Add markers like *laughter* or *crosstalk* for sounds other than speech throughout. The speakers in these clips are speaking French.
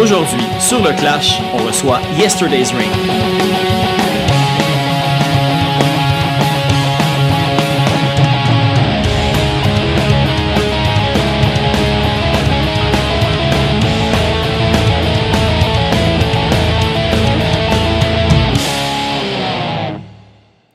Aujourd'hui, sur le Clash, on reçoit Yesterday's Ring.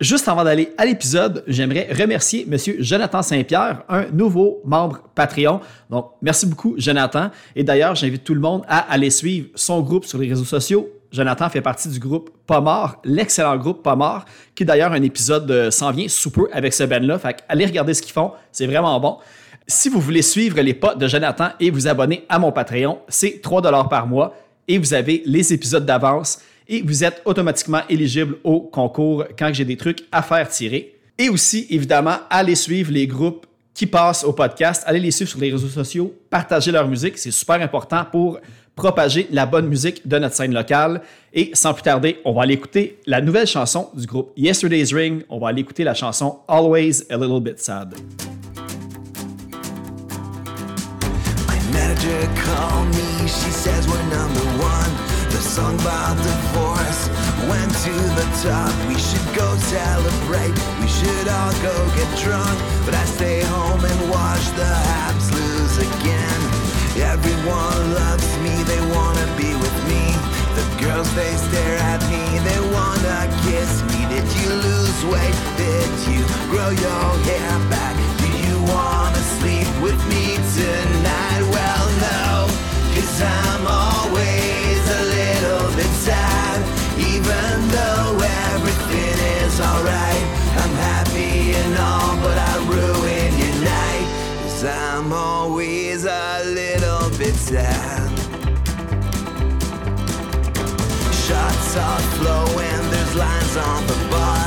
Juste avant d'aller à l'épisode, j'aimerais remercier Monsieur Jonathan Saint-Pierre, un nouveau membre Patreon. Donc, merci beaucoup, Jonathan. Et d'ailleurs, j'invite tout le monde à aller suivre son groupe sur les réseaux sociaux. Jonathan fait partie du groupe Pas Mort, l'excellent groupe Pas Mort, qui d'ailleurs un épisode euh, s'en vient sous peu avec ce band-là. Fait allez regarder ce qu'ils font, c'est vraiment bon. Si vous voulez suivre les pas de Jonathan et vous abonner à mon Patreon, c'est 3 par mois et vous avez les épisodes d'avance et vous êtes automatiquement éligible au concours quand j'ai des trucs à faire tirer. Et aussi, évidemment, allez suivre les groupes qui passent au podcast, allez les suivre sur les réseaux sociaux, partagez leur musique, c'est super important pour propager la bonne musique de notre scène locale. Et sans plus tarder, on va aller écouter la nouvelle chanson du groupe Yesterday's Ring. On va aller écouter la chanson Always a Little Bit Sad. Me, she says we're number one. Song about divorce went to the top. We should go celebrate, we should all go get drunk. But I stay home and watch the Habs lose again. Everyone loves me, they wanna be with me. The girls, they stare at me, they wanna kiss me. Did you lose weight? Did you grow your hair back? Do you wanna sleep with me tonight? Well, no, cause I'm always are flowing, there's lines on the bar.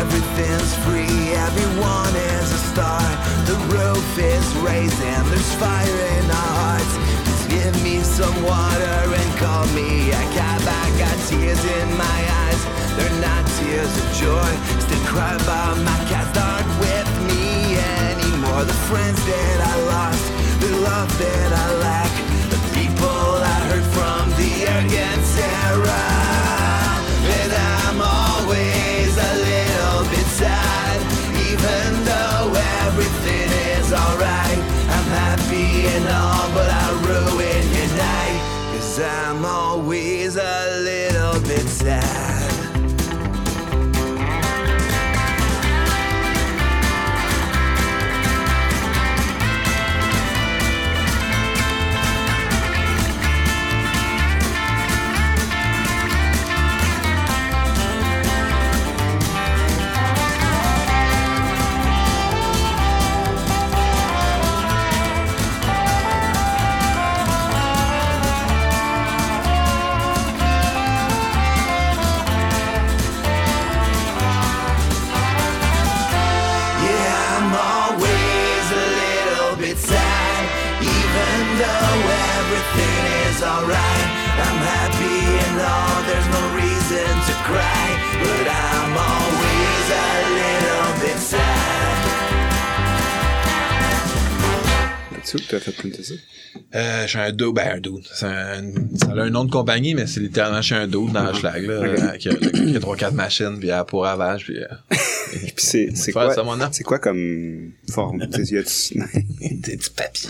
Everything's free, everyone is a star. The roof is raising, there's fire in our hearts. Just give me some water and call me a cab. I got tears in my eyes, they're not tears of joy. Still cry about my cats aren't with me anymore. The friends that I lost, the love that I lack, the people I heard from, the arrogant terror. Euh, je suis un dude, ben un dude. C'est un, ça a un nom de compagnie, mais c'est littéralement suis un dude dans le schlag, là, euh, qui a, qui a 3-4 machines, puis à pour ravage, puis... Euh, Puis c'est, c'est quoi, ça, mon nom. c'est quoi comme forme? Tu sais, y a-tu- des petits papiers.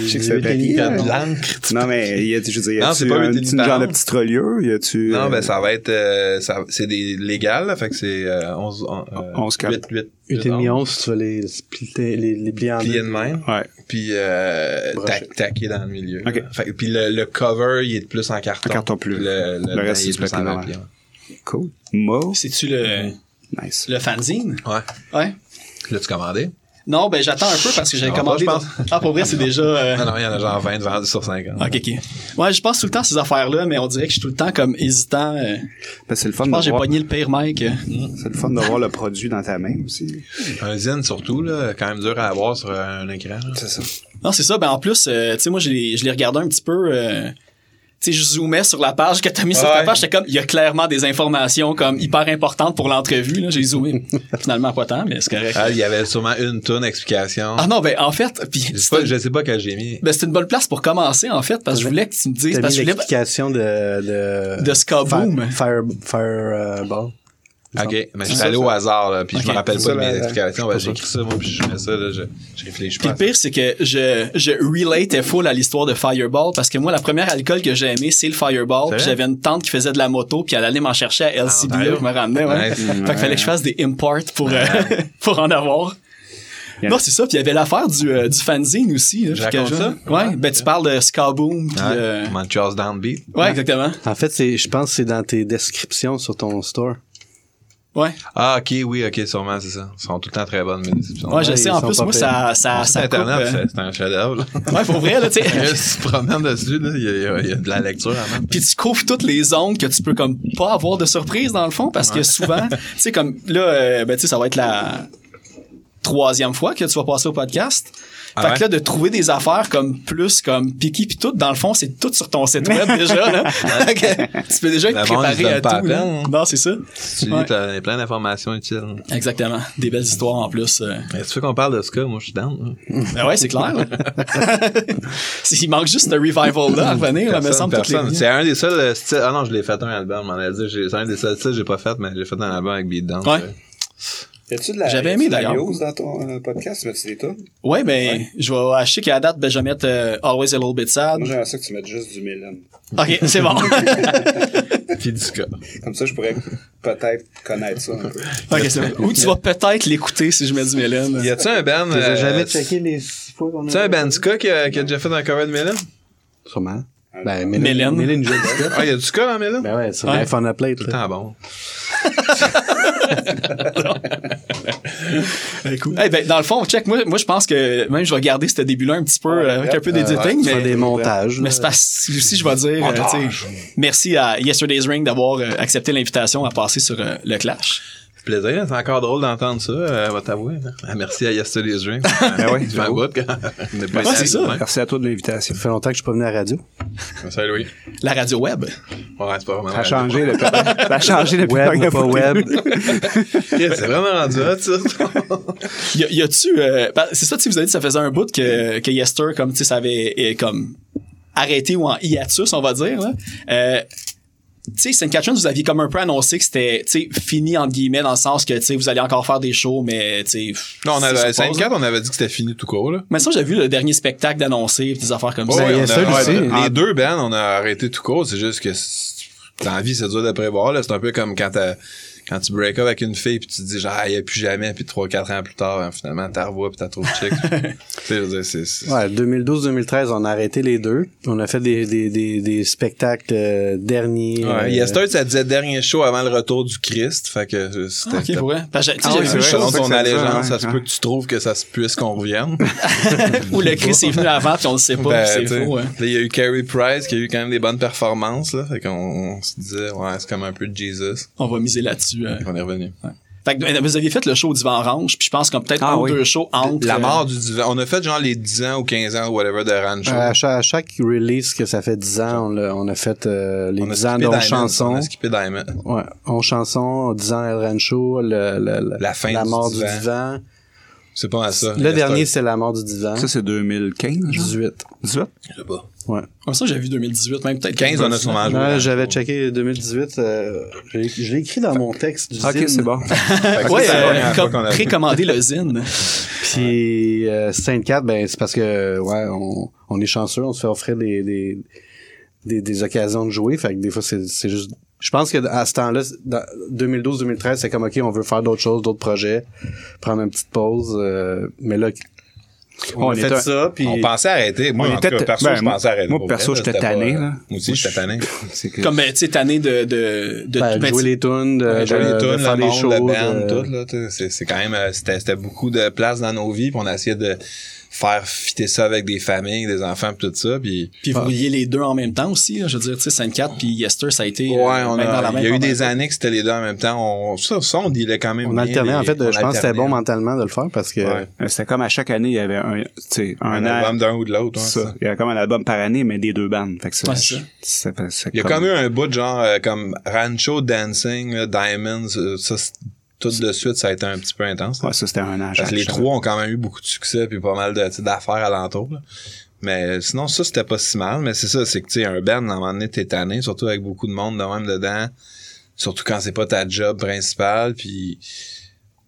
Je sais que c'est un papier. Il y a là. de l'encre. Non, mais y a, je veux dire, y Non, a-tu c'est pas un un petit téléphone. genre de petite reliure? Y a-tu, Non, euh, ben ça va être... Euh, ça, c'est des légal, là, fait que c'est euh, 11... Euh, 11 cap. 8, 8, 8 et demi 11, tu vas les splitter, les, les plier en plié deux. de même, Ouais. Puis euh, tac, taqué dans le milieu. Ok. Fait, que- puis le, le cover, il est de plus en carton. En carton plus. Le, Le reste, il est c'est plus en papier papier. Cool. Mo? C'est-tu le, Nice. le fanzine? Ouais. Ouais. L'as-tu commandé? Non, ben j'attends un peu parce que j'avais commandé. pas, je dans- Ah, pour vrai, c'est déjà. euh, Non, non, il y en a genre 20 vendus sur 50. Ok, ok. Ouais, je pense tout le temps à ces affaires-là, mais on dirait que je suis tout le temps comme hésitant. euh, Ben, c'est le fun Je de pense que j'ai pogné le pire mic. euh. c'est le fun de voir le produit dans ta main aussi. Un zine surtout, là, quand même dur à avoir sur un écran. C'est ça. Non, c'est ça. Ben en plus, euh, tu sais, moi, je l'ai je l'ai regardé un petit peu. Tu sais, je zoomais sur la page que t'as mis sur ta page, j'étais comme, il y a clairement des informations comme hyper importantes pour l'entrevue, là. J'ai zoomé. *laughs* Finalement, pas tant, mais c'est correct. Ah, il y avait sûrement une tonne explication. Ah non, ben, en fait, puis je, sais pas, je sais pas quel j'ai mis. ben, c'était une bonne place pour commencer, en fait, parce que je voulais que tu me dises, T'as parce mis que je voulais, l'explication de, de... de Skaboom. Fire, fire, Fireball. OK, mais je suis allé au hasard, là, puis je me rappelle pas de mes explications. Ben, j'ai ça. écrit ça, moi, puis je mets ça, là, je, je réfléchis Puis pas. le pire, c'est que je, je relatais full à l'histoire de Fireball parce que moi, la première alcool que j'ai aimé, c'est le Fireball. J'avais une tante qui faisait de la moto, puis elle allait m'en chercher à LCB, Ontario. je me ramenais, ouais. Nice. Fait qu'il fallait que je fasse des imports pour, euh, *laughs* pour en avoir. Yeah. Non, c'est ça. Puis il y avait l'affaire du, euh, du fanzine aussi. Là, Je raconte ça? Ouais, ben tu parles de Skaboom. Puis, Ouais, euh, Downbeat. ouais, exactement. En fait, c'est, je pense que c'est dans tes descriptions sur ton store. Ouais, Ah, ok, oui, ok, sûrement, c'est ça. Ils sont tout le temps très bonnes, mes descriptions. ouais je sais. En plus, moi, ça, ça, ça. Internet, euh, c'est- un chef-d'œuvre, là. Ouais, pour vrai, là, tu sais. *laughs* si tu promènes dessus, là, il y, a- il y a- il y a de la lecture avant. Puis tu couvres toutes les zones que tu peux comme pas avoir de surprise dans le fond parce que souvent, *laughs* tu sais comme là euh, ben tu sais ça va être la troisième fois que tu vas passer au podcast. Ah fait ouais? que là de trouver des affaires comme plus comme picky puis tout dans le fond c'est tout sur ton site web déjà là. *laughs* *laughs* Fait que tu peux déjà être préparé à tout. là. hein. Non, c'est ça. Tu Ouais. t'as plein d'informations utiles. Exactement, des belles histoires en plus. euh. Mais si tu veux qu'on parle de ce cas, moi, je suis down. là. *laughs* Ben ouais, c'est clair. là. Il manque juste ce revival là à revenir, là, me Personne, semble personne. C'est un des seuls euh, styles. Ah non, je l'ai fait un album, a dit. C'est un des seuls styles que j'ai pas fait, mais j'ai fait un album avec Beatdown. Ouais. J'avais aimé, de la d'ailleurs. news dans ton euh, podcast? Tu mets des tunes? Ouais, ben je vais acheter qu'à la date ben je vais mettre euh, Always a Little Bit Sad. Moi, j'aimerais ça que tu mettes juste du Mélène. OK, c'est bon. *laughs* Puis du ska. Comme ça, je pourrais peut-être connaître ça un peu. OK, c'est bon. Ou tu vas peut-être l'écouter si je mets du Mélène. Y a-tu un band. Euh, jamais checké les six fois qu'on a... Tu sais un band ska qui a, qui a déjà fait un cover de Mélène? Sûrement. Ben, Mélène. Mélène. Joue du ska. Ah, y a du ska dans Mélène? Ben ouais, c'est Ouais. Life on a Plate, là. temps bon. Écoute. Eh ben, dans le fond, check, moi, moi je pense que même je vais garder ce début-là un petit peu euh, avec un peu d'editing, Tu fais mais, des montages. mais c'est que aussi je vais dire, euh, merci à Yesterday's Ring d'avoir euh, accepté l'invitation à passer sur euh, le Clash. Plaisir, c'est encore drôle d'entendre ça, euh, va t'avouer. Ah, Merci à Yesterday's Drink. *laughs* Ben oui, Tu fais un bout, quand Ouais, c'est ça. Merci à toi de l'invitation. Ça fait longtemps que je suis pas venu à la radio. Salut, Louis. La radio web. Ouais, c'est pas vraiment. Ça a changé depuis, ça a changé depuis Web pas web. *laughs* *laughs* C'est vraiment rendu hot, ça. Y, a- y a-tu, euh, ben, c'est ça, tu sais, vous avez dit, ça faisait un bout que, que Yester, comme, tu sais, ça avait, euh, comme, arrêté ou en hiatus, on va dire, là. Euh, tu sais, St. Catherine, vous aviez comme un peu annoncé que c'était, tu sais, fini, entre guillemets, dans le sens que, tu sais, vous allez encore faire des shows, mais, tu sais. Non, on avait, c'est sur pause, là. 5-4, on avait dit que c'était fini tout court, là. Mais ça, j'ai vu le dernier spectacle d'annoncer, des affaires comme Ouais, ça. Ben, il y a ça ouais, aussi. Les deux bands, on a arrêté tout court. C'est juste que dans la vie, c'est dur de prévoir. Là. C'est un peu comme quand t'as- quand tu break up avec une fille puis tu te dis genre, ah, il y a plus jamais. Puis 3-4 ans plus tard, hein, finalement, t'as revois puis t'as trop de chicks. *laughs* tu sais, je veux dire, c'est, c'est- Ouais, 2012-2013, on a arrêté les deux. On a fait des, des, des, des spectacles euh, derniers. Ouais, euh, Yester, ça disait dernier show avant le retour du Christ. Fait que euh, c'était. Ah, ok, pour vrai? Parce que, tu sais, Ah oui, vrai, show Selon ton ça allégeance, ça se peut que tu trouves que ça se puisse qu'on revienne. *laughs* où le Chris est venu avant, puis on le sait pas, Ben, puis c'est sais, faux, hein. Il y a eu Carey Price qui a eu quand même des bonnes performances. Là, fait qu'on on se disait, ouais, c'est comme un peu de Jesus. On va miser là-dessus. Euh. On est revenu. Fait que euh, vous aviez fait le show au Divan Orange, puis je pense qu'on peut-être Ah un ou oui. deux shows entre. La euh, mort du divan. On a fait genre les 10 ans ou 15 ans ou whatever de Rancho. à, chaque, à chaque release que ça fait 10 ans, on a, on a fait euh, les on a 10 ans chansons. On a skippé Diamond. Ouais, 11 chansons, 10 ans El Rancho, le, le- le- La fin du mort du divan. divan. C'est pas à ça. Le dernier, c'est la mort du divan. Ça, c'est 2015, genre? 18. 18? Je sais pas. Ouais. Comme ça, j'ai vu 2018, même peut-être. 15, on a sûrement joué. Ouais, Rancho. j'avais checké 2018. euh, je l'ai- je l'ai écrit dans mon texte du Ok, zine. c'est bon. *laughs* Fait que Ouais, ça, c'est la euh, a- précommander le zine. Puis euh, Sainte-Cat, ben c'est parce que ouais, on, on est chanceux, on se fait offrir des, des, des, des occasions de jouer. Fait que des fois, c'est c'est juste. Je pense que à ce temps-là, dans 2012-2013, c'est comme ok, on veut faire d'autres choses, d'autres projets, prendre une petite pause. euh, mais là, on, On a fait était- ça, puis On pensait arrêter. Moi, On en était- cas, perso, ben, je pensais arrêter. moi, perso, j'étais tanné, pas- là. Moi aussi, j'étais tanné. Que- Comme, ben, tu sais, tanné de, de, de, ben, jouer les tunes, de, Ouais, jouer de- les de tunes, faire le des monde, shows. le band, de- tout, là, c'est, c'est quand même, euh, c'était, c'était beaucoup de place dans nos vies, puis on a essayé de, faire fitter ça avec des familles, des enfants pis tout ça. Puis Puis vous liez les deux en même temps aussi. là. je veux dire, tu sais, Sainte 4 puis Yester, ça a été. ouais, euh, on dans la a, même il y a eu des années que c'était les deux en même temps. On, ça, ça, on dealait quand même On alternait, en fait, on je pense que c'était bon mentalement de le faire parce que Ouais. Euh, C'était comme à chaque année, il y avait un, tu sais, un, album d'un ou de l'autre. ouais, ça. ça. Il y avait comme un album par année, mais des deux bandes. Fait que ça, Ouais, Il y a comme- eu un bout de genre euh, comme Rancho Dancing, là, Diamonds, euh, ça, c'est- tout de suite, ça a été un petit peu intense. Ouais, ça, c'était un an. Parce que les trois ont quand même eu beaucoup de succès puis pas mal d'affaires alentour. là. Mais sinon, ça, c'était pas si mal. Mais c'est ça, c'est que, tu sais, un band, à un moment donné, t'es tanné, surtout avec beaucoup de monde de même dedans. Surtout quand c'est pas ta job principale, puis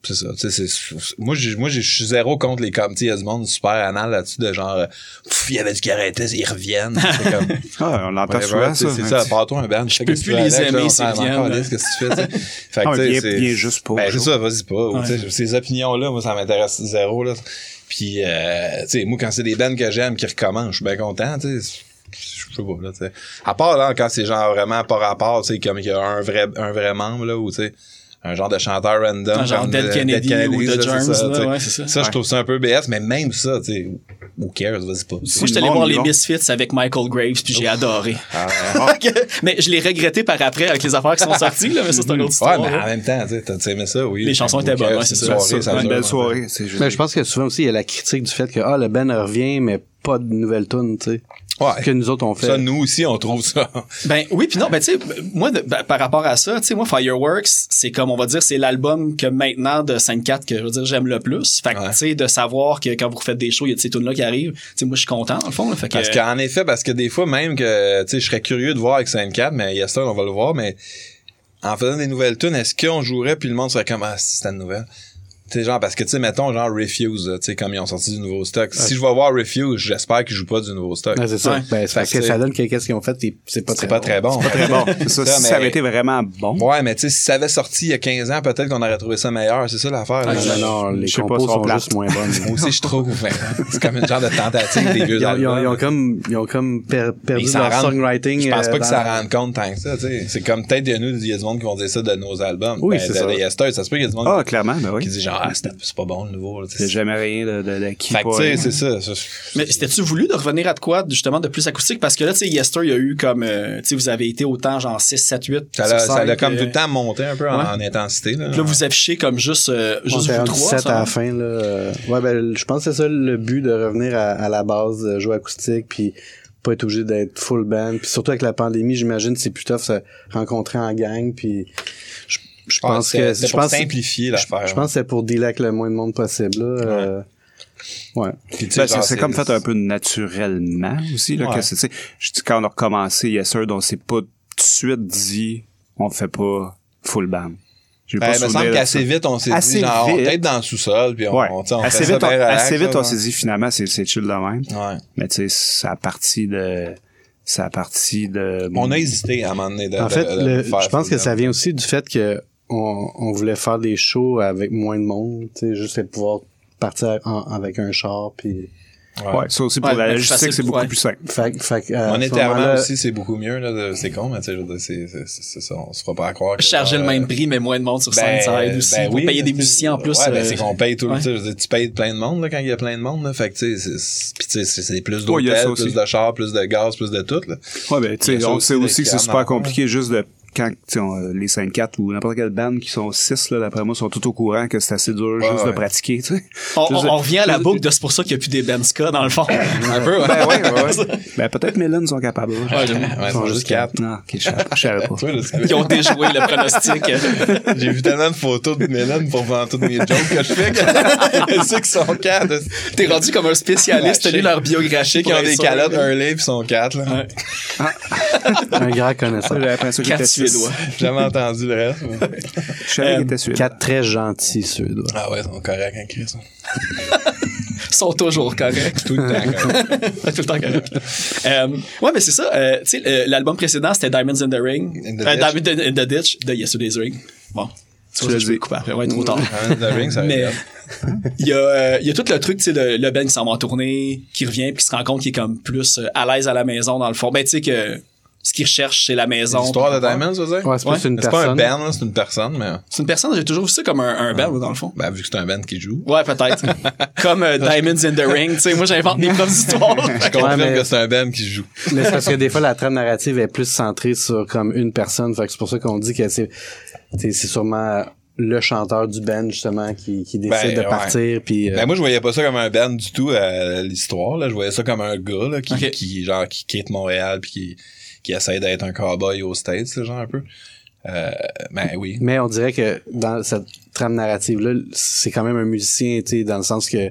c'est ça, tu sais, c'est, moi, j'ai, moi, j'ai- je suis zéro contre les com, tu sais, il y a du monde super anal là-dessus de genre, euh, Pff, il y avait du arrêtait, ils reviennent. C'est comme, *laughs* Ah, on l'entend souvent, ça. c'est hein, ça, part-toi un band, je sais peux plus les aimer encore, là. Qu'est-ce que tu fais, tu sais. *laughs* Fait Ah, que, tu sais, viens- c'est- viens juste pas, Ben, c'est ça, vas-y pas. ou, Ouais. tu sais, Ces opinions-là, moi, ça m'intéresse zéro, là. Puis, euh, tu sais, moi, quand c'est des bands que j'aime qui recommencent, je suis bien content, tu sais. Je sais pas, là, tu sais. À part, là, quand c'est genre vraiment par rapport, tu sais, comme il y a un vrai, un vrai membre, là, ou, tu sais, un genre de chanteur random. Un genre comme Dead de- Kennedy ou c'est Germs, ça, là, ouais, ça. Je Ouais. trouve ça un peu BS, mais même ça, tu sais, who cares, vas-y pas. Moi, je suis allé voir les. Misfits avec Michael Graves, puis j'ai adoré. Ah, *laughs* mais je l'ai regretté par après avec les affaires qui sont sorties, là, mais ça, c'est une autre Ouais, histoire. mais en là. même temps, tu sais, t'as aimé ça, oui. Les chansons étaient bonnes, ouais, c'est une ça. ça une belle soirée. c'est juste- Mais je pense que souvent aussi, il y a la critique du fait que ah, le band revient, mais pas de nouvelles tunes, tu sais. Ouais. Ce que nous autres on fait. Ça, nous aussi, on trouve ça. *laughs* Ben oui, puis non, ben tu sais, moi, de- ben, par rapport à ça, tu sais, moi, Fireworks, c'est comme, on va dire, c'est l'album que maintenant de 5-4 que je veux dire, j'aime le plus. Fait que, Ouais. tu sais, de savoir que quand vous faites des shows, il y a de ces tunes-là qui arrivent, tu sais, moi, je suis content, le fond, là, fait que... Parce qu'en effet, parce que des fois, même que, tu sais, je serais curieux de voir avec 5-4, mais Yester, on va le voir, mais en faisant des nouvelles tunes, est-ce qu'on jouerait puis le monde serait comme, ah, c'est une nouvelle? Tu sais, genre, parce que, tu sais, mettons, genre, Refuse, tu sais, comme ils ont sorti du nouveau stock. Si je vais voir Refuse, j'espère qu'ils jouent pas du nouveau stock. Ouais, c'est ça. Ouais. Ben, c'est parce que que c'est- ça donne que qu'est-ce qu'ils ont fait, c'est pas très c'est pas bon. très bon. Très bon. C'est *laughs* ça, Ça, mais- ça avait été vraiment bon. Ouais, mais tu sais, si ça avait sorti il y a 15 ans, peut-être qu'on aurait trouvé ça meilleur. C'est ça l'affaire. là. Non, non, les pas, compos sont sont plates. juste moins bonnes. *laughs* Moi aussi, je trouve. mais c'est comme une genre de tentative des vieux Ils ont, ils ont- albums. ils ont comme, ils ont comme per- perdu ils s'en leur rendent- songwriting. Je pense euh, pas que dans- ça rende compte tant que ça, tu sais. C'est comme peut-être de nous, il y a du monde qui vont dire ça de nos albums. Oui, Ben, c'est ça. ça se peut qu'il y a du monde Ah, clairement, ben qui oui. dit genre, ah, c'est pas bon le nouveau. C'est jamais rien de, de, de qui Fait que, pas, tu sais, hein. c'est ça. ça. Mais c'était-tu voulu de revenir à de quoi, justement, de plus acoustique? Parce que là, tu sais, Yester, il y a eu comme, euh, tu sais, vous avez été autant, genre 6, 7, 8. Ça l'a ça l'a cinq, comme euh, tout le temps monté un peu en, ouais. en intensité. Là, Puis là, vous affichez comme juste, euh, juste vous en trois. 17 ça, à la fin, là. euh, Ouais, ben, je pense que c'est ça le but de revenir à, à la base, de jouer acoustique, puis pas être obligé d'être full band. Puis surtout avec la pandémie, j'imagine c'est plus tough se rencontrer en gang, puis je, je Ah, pense c'est- que c'est je pour pense simplifier je, l'affaire. je pense que c'est pour dealer avec le moins de monde possible, là. euh, ouais. Puis, tu sais, Ben, c'est comme fait un peu naturellement aussi là Ouais. que c'est tu sais, je dis quand on a recommencé Yes Sir donc c'est pas tout de suite dit on fait pas full band. J'ai Ben, il me semble qu'assez vite, on s'est dit, genre, on peut être dans le sous-sol, puis on, Ouais. on, on assez fait vite, ça on, bien relax, assez vite, là, on s'est dit finalement c'est c'est chill de même. Ouais. Mais tu sais, ça a parti de ça a parti de On a hésité à un moment donné de, En de- fait, de le- faire je pense que ça vient aussi du fait que on, on voulait faire des shows avec moins de monde, tu sais, juste être pouvoir partir en- avec un char, puis... Ouais, ça aussi pour Ouais, la ben, logistique c'est beaucoup ouais. plus simple. Fait, fait, ce Monétairement aussi, c'est beaucoup mieux, là. de- C'est con, mais tu sais, je veux dire, c'est, c'est, c'est, c'est ça. On se fera pas à croire que. Charger le même euh, prix, mais moins de monde sur scène, ben, ça aide aussi. ben pour oui, payer des musiciens en plus. Ouais, ben, euh, c'est qu'on paye tout ouais. le temps. Je veux dire, tu payes plein de monde, là, quand il y a plein de monde, là. Fait que, tu sais, c'est- c'est, pis tu sais, c'est, c'est plus Ouais, il y a ça d'hôtels, plus de chars, plus de gaz, plus de tout, là. Ouais, ben, tu sais, on aussi, sait les aussi que c'est super compliqué juste de quand tu sais, on- les 5-4 ou n'importe quelle bande qui sont 6 là d'après moi sont tout au courant que c'est assez dur Ouais, juste de pratiquer tu sais On, Juste on- de- on revient à la boucle de c'est pour ça qu'il n'y a plus des Ben Ska dans le fond. *laughs* Un peu, ouais. ben ouais, ouais, ouais. ben peut-être Mélène sont capables Ouais, Ouais, j'aime. ils sont juste quatre. non ok je savais- je savais pas Ils ont déjoué le pronostic. *laughs* J'ai vu tellement de photos de Mélène pour vendre toutes mes jokes que je fais que *laughs* ceux qui sont quatre. T'es rendu comme un spécialiste, t'as lu leur biographie. Qui ont des calottes Hurley pis sont quatre, là. Ouais. un grand connaisseur. j'avais l'impression. Suédois. *laughs* J'ai jamais entendu le reste. mais- je savais qu'il était suédois Quatre très gentils Suédois. Ah ouais, ils sont corrects, hein, Chris. Ils sont toujours corrects. Tout le temps, correct. *laughs* Tout le temps correct. Euh, ouais, mais c'est ça. euh, tu sais, euh, l'album précédent, c'était Diamonds in the Ring. In the Euh, Ditch. Diamond in the Ditch de Yesterday's Ring. Bon. Tu vois, je vais couper après. Ouais, trop tard. Diamond in the Ring, ça va Mais être il y, a, euh, il y a tout le truc, tu sais, le, le Ben qui s'en va en tournée, qui revient, puis qui se rend compte qu'il est comme plus euh, à l'aise à la maison, dans le fond. Ben, tu sais que ce qu'ils recherchent, c'est la maison. L'histoire de Diamond, ça? Veut dire? Ouais, c'est Ouais. une C'est pas un band, là, c'est une personne, mais C'est une personne, j'ai toujours vu ça comme un, un band, dans le fond. ben, vu que c'est un band qui joue. Ouais, peut-être. *laughs* comme euh, Diamonds in the Ring, tu sais, moi j'invente mes propres *laughs* histoires. Je confirme mais- que c'est un band qui joue. Mais c'est parce que des fois, la trame narrative est plus centrée sur comme une personne. Fait que c'est pour ça qu'on dit que c'est, c'est c'est sûrement le chanteur du band, justement, qui, qui décide Ben, de ouais. partir. Puis, euh, Ben, moi, je voyais pas ça comme un band du tout, euh, l'histoire, là. Je voyais ça comme un gars, là, qui, qui, genre, qui quitte Montréal puis qui, qui essaie d'être un cowboy aux States, genre, un peu. Euh, ben, oui. mais on dirait que dans cette trame narrative-là, c'est quand même un musicien, tu sais, dans le sens que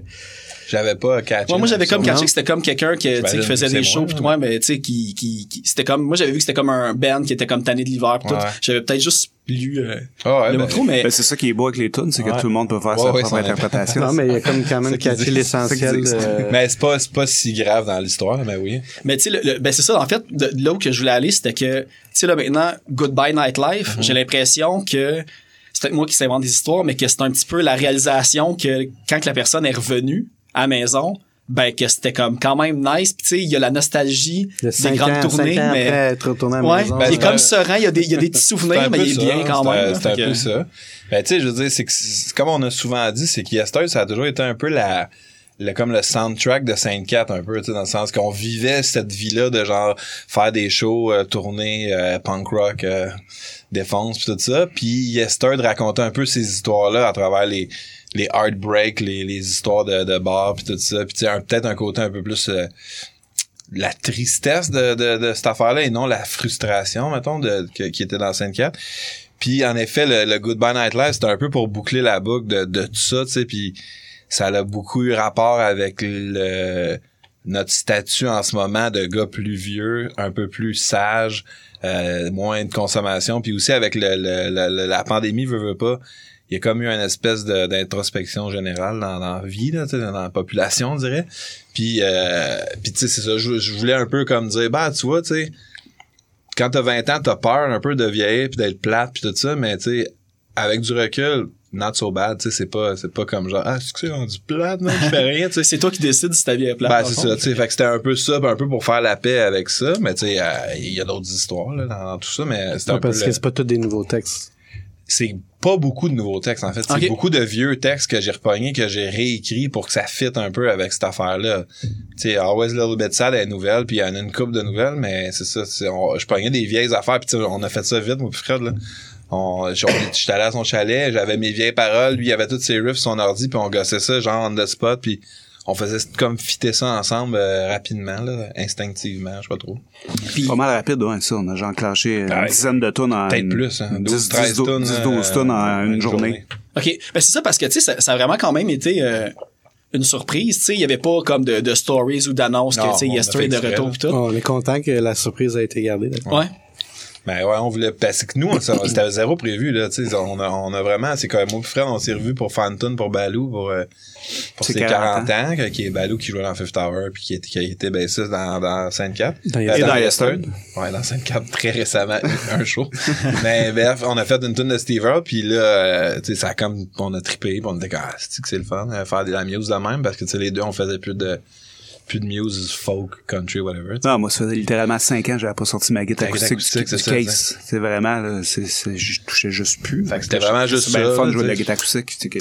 J'avais pas catché. Ouais, moi, j'avais comme catché que c'était comme quelqu'un qui, tu sais, qui faisait des shows, tout, ouais, mais tu sais, qui, qui, qui- c'était comme, moi, j'avais vu que c'était comme un band qui était comme tanné de l'hiver, pis tout. J'avais peut-être juste lu euh, Ah, ouais, le ben, intro, mais Ben, c'est ça qui est beau avec les tunes, c'est que Ouais. tout le monde peut faire Ouais, sa ouais, propre interprétation. *laughs* non, mais il y a comme quand même catché l'essentiel. De- Mais c'est pas, c'est pas si grave dans l'histoire, mais oui. Mais tu sais, ben c'est ça, en fait, de, là où que je voulais aller, c'était que, tu sais, là, maintenant, Goodbye Nightlife, Mhm. j'ai l'impression que c'est peut-être moi qui s'invente des histoires, mais que c'est un petit peu la réalisation que quand que la personne est revenue à la maison, ben que c'était comme quand même nice. Puis tu sais, il y a la nostalgie de des grandes ans, tournées, mais... après être retourné à la Ouais, maison. Ben, il est c'est comme serein, il y a des, il y a des petits souvenirs, mais il est ça, bien quand même. C'est un peu ça. Ben, tu sais, je veux dire, c'est comme on a souvent dit, c'est qu'Yester, ça a toujours été un peu la, le, comme le soundtrack de Sainte-Cat, un peu, tu sais, dans le sens qu'on vivait cette vie-là de genre faire des shows, euh, tourner, euh, punk rock, euh, défense, pis tout ça. Puis Yester de raconter un peu ces histoires-là à travers les, les heartbreaks, les, les histoires de, de bar, puis tout ça. Puis tu sais, peut-être un côté un peu plus... euh, la tristesse de, de, de cette affaire-là et non la frustration, mettons, de, qui était dans Sainte-Cat. Puis en effet, le, le Goodbye Night Live, c'était un peu pour boucler la boucle de, de tout ça, tu sais, puis ça a beaucoup eu rapport avec le notre statut en ce moment de gars plus vieux, un peu plus sage, euh, moins de consommation, puis aussi avec le, le- le- la pandémie, veut, veut pas, il y a comme eu une espèce d'introspection générale dans, dans la vie, là, dans la population, on dirait. Puis, euh, puis tu sais, c'est ça, je, je voulais un peu comme dire, bah, tu vois, tu sais, quand t'as 20 ans, t'as peur un peu de vieillir puis d'être plate puis tout ça, mais tu sais, avec du recul, not so bad, tu sais, c'est pas, c'est pas comme genre, ah, c'est que c'est rendu plate, non, je fais rien, tu sais. *laughs* C'est toi qui décides si ta vie est plate. Ben, c'est ça, tu sais, fait que c'était un peu ça, un peu pour faire la paix avec ça, mais tu sais, euh, il y a d'autres histoires, là, dans, dans tout ça, mais c'était Ouais, un peu parce le- que c'est pas tous des nouveaux textes. c'est pas beaucoup de nouveaux textes en fait c'est beaucoup de vieux textes que j'ai repognés que j'ai réécrits pour que ça fitte un peu avec cette affaire là tu sais Always a Little Bit Sad est nouvelle puis il y en a une couple de nouvelles mais c'est ça c'est- on- je pognais des vieilles affaires puis tu sais, on a fait ça vite moi puis Fred là on, j'étais allé à son chalet j'avais mes vieilles paroles lui il avait toutes ses riffs son ordi puis on gossait ça genre on the spot puis on faisait comme fitter ça ensemble euh, rapidement là, instinctivement je sais pas trop Pas mal rapide, ouais, ça. On a genre clenché une ouais. dizaine de tonnes en. peut-être une- plus hein, 12 10, 13 tonnes 10, 12 tonnes en une journée. OK. Ben, c'est ça parce que, tu sais, ça, ça a vraiment quand même été euh, une surprise. Tu sais, il y avait pas comme de, de stories ou d'annonces que, tu sais, Yesterday de retour pis tout. On est content que la surprise a été gardée. là. Ouais. Ben ouais, on voulait. Parce que nous, c'était zéro prévu, là. Tu sais, on a, on a vraiment. C'est comme moi Fred, on s'est revus pour faire une tune pour Balou pour, euh, pour ses 40 40 ans, qui est Balou qui jouait dans Fifth Tower puis qui, était- qui a été bassiste dans, dans Sainte-Cap. Dans Euh, dans Yester. Yester. Ouais, dans Sainte-Cap très récemment, *laughs* un show. Mais bref, on a fait une tune de Steve Earle puis là, euh, tu sais, ça a comme, on a trippé puis on était comme, ah, c'est que c'est le fun, euh, faire de la muse de même parce que tu sais, les deux, on faisait plus de, plus de muse, folk, country, whatever. Non, moi, ça faisait littéralement 5 ans que j'avais pas sorti ma guitare Ta guitare acoustique, acoustique, du, c'est du ça, case. C'est vraiment, c'est, je touchais juste plus. Fait que c'était vraiment juste C'est bien le ça, fun de jouer de la guitare acoustique.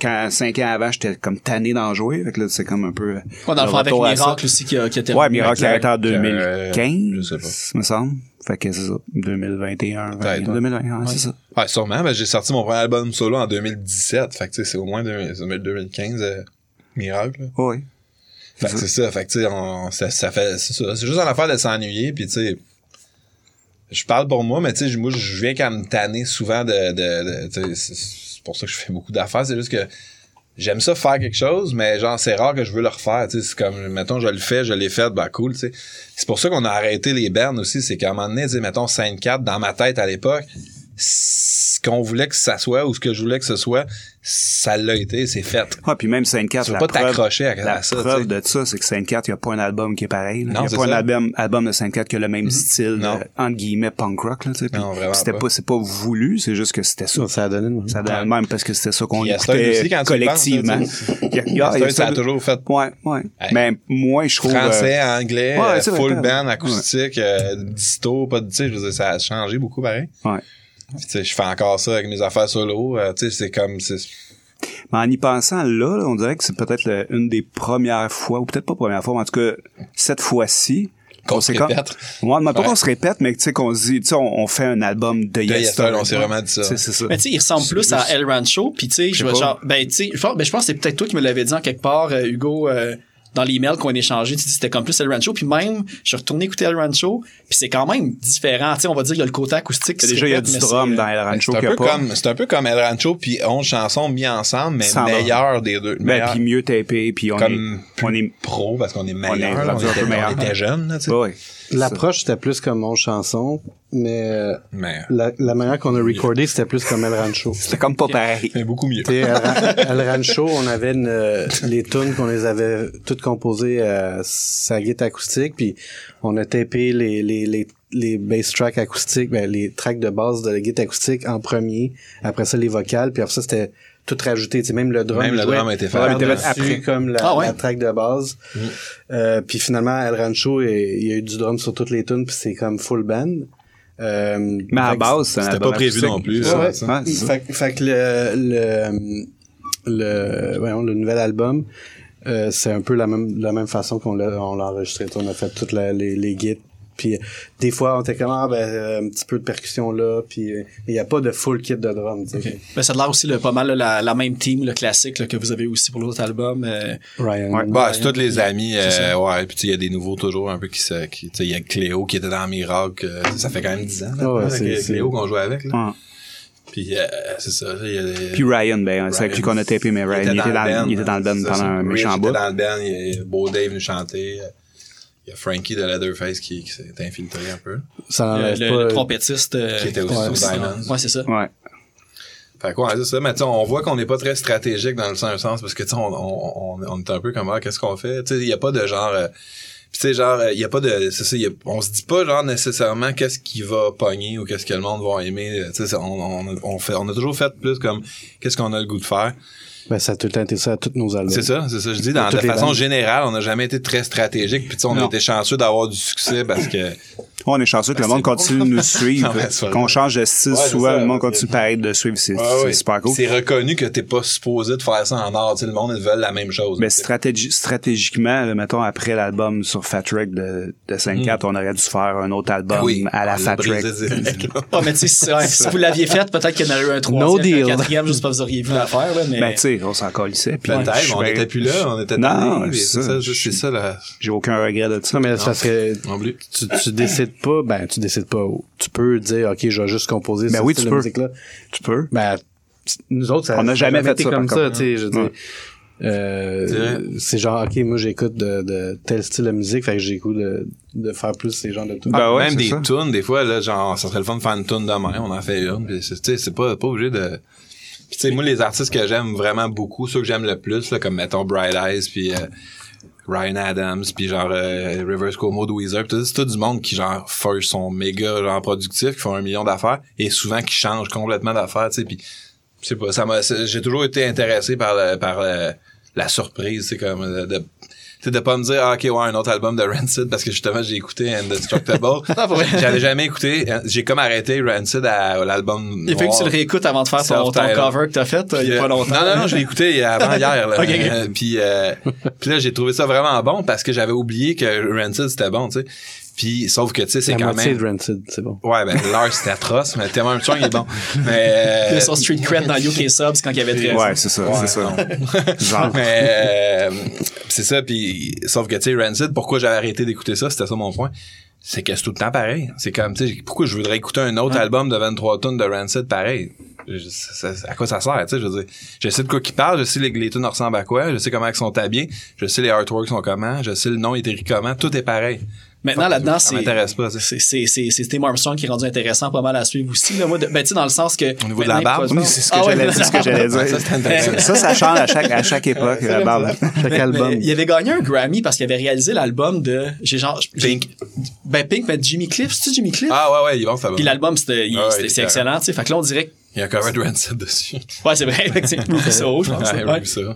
quand 5 ans avant, j'étais comme tanné d'en jouer. Fait que là, c'est comme un peu. Ouais, dans le fond, avec. Miracle aussi qui a, qui a terminé. Ouais, Miracle a arrêté en Euh, 2015. je sais pas. Me semble. Fait que c'est ça. 2021. Peut-être, ouais. 2021, c'est ça. Ouais, sûrement. Ben, j'ai sorti mon premier album solo en 2017. Fait que, tu sais, c'est au moins 2000 2015, euh, Miracle. là. Fait que c'est ça. Fait que, tu sais, on, ça, ça fait, c'est ça. C'est juste une affaire de s'ennuyer, puis tu sais, je parle pour moi, mais tu sais, moi, je viens quand me tanner souvent de, de, de c'est pour ça que je fais beaucoup d'affaires. C'est juste que j'aime ça faire quelque chose, mais genre, c'est rare que je veux le refaire, tu sais. C'est comme, mettons, je le fais, je l'ai fait, bah cool, tu sais. C'est pour ça qu'on a arrêté les bands aussi. C'est qu'à un moment donné, tu sais, mettons, 5-4 dans ma tête à l'époque, ce qu'on voulait que ça soit ou ce que je voulais que ce soit, ça l'a été, c'est fait. Ah, puis même Saint 4, Tu vas la pas preuve, t'accrocher à- la ça, preuve tu sais. de ça, c'est que Saint 4, il n'y a pas un album qui est pareil. Il n'y a pas un album, album de Saint 4 qui a le même style, Non. de, entre guillemets, punk rock, là, tu sais. Puis Non, vraiment C'était pas. pas, c'est pas voulu, c'est juste que c'était ça. Ça a donné même. Ça donne même parce que c'était ça qu'on écoutait aussi, quand collectivement. penses, là, Il y a- il y a- Astor, il y a ça a toujours fait Ouais, ouais. Mais moi, je trouve... français, anglais, ouais, euh, full band, acoustique, euh, disto, pas de, tu sais, je veux dire, ça a changé beaucoup pareil. euh, ouais. Puis, tu sais, je fais encore ça avec mes affaires solo, euh, tu sais, c'est comme, c'est, Mais en y pensant là, là, on dirait que c'est peut-être une des premières fois, ou peut-être pas première fois, mais en tout cas, cette fois-ci, Qu'on se répète. Ouais, mais pas Ouais. qu'on se répète, mais tu sais, qu'on se dit, tu sais, on, on fait un album de Yester. on s'est vraiment dit ça. Tu sais, C'est ça. Mais tu sais, il ressemble plus à El Rancho, puis tu sais, je genre, ben tu sais, je pense, ben, je pense que c'est peut-être toi qui me l'avais dit en quelque part, euh, Hugo, euh, dans l'email qu'on a échangé, tu dis c'était comme plus El Rancho, puis même, je suis retourné écouter El Rancho, puis c'est quand même différent, tu sais, on va dire, il y a le côté acoustique qui Déjà, il y a du drum dans El Ben, Rancho c'est un peu pas. comme, c'est un peu comme El Rancho puis 11 chansons mis ensemble, mais Sans meilleur des deux. Ben, meilleur. puis mieux tapé, puis on comme est... On est... pro parce qu'on est meilleur. est On, était, peu meilleur. on était jeunes, là, tu sais. L'approche, c'était plus comme mon chanson, mais euh, Mais, la, la manière qu'on a recordé, c'était plus comme El Rancho. *laughs* C'était comme pas pareil. c'est beaucoup mieux. El, El Rancho, on avait une, euh, les tunes qu'on les avait toutes composées à sa guitare acoustique, puis on a tapé les, les, les, les bass tracks acoustiques, ben, les tracks de base de la guitare acoustique en premier, après ça les vocales, puis après ça c'était tout rajouté, tu sais, même le drum. Même le drum a été fait. il était fait après. comme la, Ah ouais? la track de base. Euh, puis finalement, El Rancho, il y a eu du drum sur toutes les tunes, puis c'est comme full band. Euh, Mais à base, C'était pas prévu non plus, ça. ouais. ça. Ça. Fait, fait que le, le, le, voyons, le nouvel album, euh, c'est un peu la même, la même façon qu'on l'a, on l'a enregistré. On a fait toutes la- les, les guides. Puis des fois, on était comme, ah, ben, euh, un petit peu de percussion là. Puis euh, il n'y a pas de full kit de drum. tu sais. Ben, ça a l'air aussi le, pas mal là, la, la même team, le classique là, que vous avez aussi pour l'autre album. euh, Ryan. Ouais. Bah, c'est tous les amis, euh, ouais, puis tu sais, il y a des nouveaux toujours un peu qui se, qui, tu sais, il y a Cléo qui était dans Miracle, ça fait quand même 10 ans, là, Ah ouais, avec Cléo qu'on jouait avec, là. Ouais. Puis, euh, c'est ça, il y a des- Puis Ryan, ben, c'est avec lui qu'on a tapé, mais Ryan, il était dans, le il était dans le band pendant un méchant était bout. dans le band, il y a Beau Dave nous chanter, euh, il y a Frankie de Leatherface qui, qui s'est infiltré un peu, Ça le, enlève le- pas. le trompettiste. euh, qui était aussi Ouais, sur c'est- Diamonds. Ouais, c'est ça. Ouais. Fait quoi, c'est ça, mais tu sais, on voit qu'on n'est pas très stratégique dans le sens, sens parce que tu sais, on, on, on, on est un peu comme, ah, qu'est-ce qu'on fait? Tu sais, il y a pas de genre, euh, Puis tu sais, genre, il y a pas de. C'est ça, y a- on se dit pas genre nécessairement qu'est-ce qui va pogner ou qu'est-ce que le monde va aimer. Tu sais, on, on, on fait on a toujours fait plus comme qu'est-ce qu'on a le goût de faire. Ben, ça a tout le temps été ça à tous nos albums. C'est ça, c'est ça. Je dis, dans, de Toutes façon bandes. générale, on n'a jamais été très stratégique. Puis tu sais, on a été chanceux d'avoir du succès parce que. On est chanceux que le monde continue de nous suivre. *laughs* Qu'on change de style Ouais, souvent, ça, le monde continue pareil de suivre. C'est Ouais, super cool. C'est reconnu que t'es pas supposé de faire ça en art. Tu sais, le monde, ils veulent la même chose. Mais stratégi- stratégiquement, là, mettons, après l'album sur Fat Wreck de, de 5-4, on aurait dû faire un autre album Ben oui, à la on Fat direct, là. *laughs* *laughs* Ah, mais tu sais, si, ouais, si vous l'aviez fait, peut-être qu'il y en aurait eu un troisième, No deal. un quatrième, je sais pas, vous auriez vu l'affaire, là, mais. Ben, tu sais, on s'en colissait. Puis Peut-être, je suis on était plus là, on était Non, c'est ça. ça, c'est ça, là. J'ai aucun regret de ça. Non, mais ça serait, tu, tu décides pas, ben, tu décides pas. Tu peux dire, OK, je vais juste composer Ben ce oui, style tu de peux. musique-là. Tu peux. Ben, nous autres, ça On n'a jamais fait été ça, comme ça, tu sais, Ouais. Euh, C'est genre, OK, moi, j'écoute de, de tel style de musique, fait que goût de, de faire plus ces genres de trucs. Ben ouais, même des ça. tunes, des fois, là, genre, ça serait le fun de faire une tune demain, on en fait une, puis c'est, tu sais, c'est pas, pas obligé de... Puis tu sais, moi, les artistes que j'aime vraiment beaucoup, ceux que j'aime le plus, là, comme, mettons, Bright Eyes, puis euh, Ryan Adams, puis genre, euh, Rivers Cuomo Weezer, puis tout c'est tout du monde qui, genre, first sont méga, genre, productifs, qui font un million d'affaires, et souvent qui changent complètement d'affaires, tu sais, puis sais pas, ça m'a, c'est- j'ai toujours été intéressé par le, par le- la surprise, c'est comme, de, de sais, de pas me dire, ah, ok, ouais, un autre album de Rancid, parce que justement, j'ai écouté Indestructible. *laughs* J'avais jamais écouté. J'ai comme arrêté Rancid à l'album. Il fait que tu le réécoutes avant de faire ton, ton cover que t'as fait, euh, il y a pas longtemps. Non, non, non, je l'ai écouté avant hier. Là. *laughs* Ok, ok. Euh, puis, euh, puis là, j'ai trouvé ça vraiment bon parce que j'avais oublié que Rancid, c'était bon, tu sais. Puis, sauf que, tu sais, c'est quand moitié même... de Rancid, c'est bon. Ouais, ben, Lars, c'était atroce, mais tellement un song, il est bon. Mais... Il y euh, a son street cred dans UK Subs quand il y avait 13 ans. Ouais, c'est ça, c'est ça. Genre. *laughs* Mais euh, c'est ça, puis sauf que tu sais, Rancid, pourquoi j'avais arrêté d'écouter ça, c'était ça mon point. C'est que c'est tout le temps pareil. C'est comme, tu sais, pourquoi je voudrais écouter un autre album de 23 tonnes de Rancid pareil? Je- ça- ça- à quoi ça sert, tu sais, je veux dire. Je sais de quoi qu'ils parlent, je sais les, les tunes ressemblent à quoi, je sais comment ils sont habillés, je sais les artworks sont comment, je sais le nom est écrit comment, tout est pareil. Maintenant, là-dedans, Ça c'est. m'intéresse pas, ça. C'est, c'est, c'est, c'est Tim Armstrong qui est rendu intéressant pas mal à suivre aussi. Là, moi, de- ben, tu sais, dans le sens que. Au niveau de la barbe? il Oui, c'est ce que Ah ouais, j'allais c'est ce que j'allais *laughs* Ça, dire. c'est intéressant. Ça, ça change à chaque, à chaque époque, la barbe. *laughs* Chaque Mais album. il avait gagné un Grammy parce qu'il avait réalisé l'album de. J'ai genre. Pink. Ben, Pink, mais Jimmy Cliff. C'est-tu Jimmy Cliff? Ah ouais, ouais, ils vont, ça va. Puis l'album, c'était, il- Ah ouais, c'était- il c'est excellent, tu sais. Fait que là, on dirait que. Il y a un cover de Rancid dessus. Ouais, c'est vrai, effectivement. Ruby Soho, je pense. Ouais, Ouais. ça. Euh,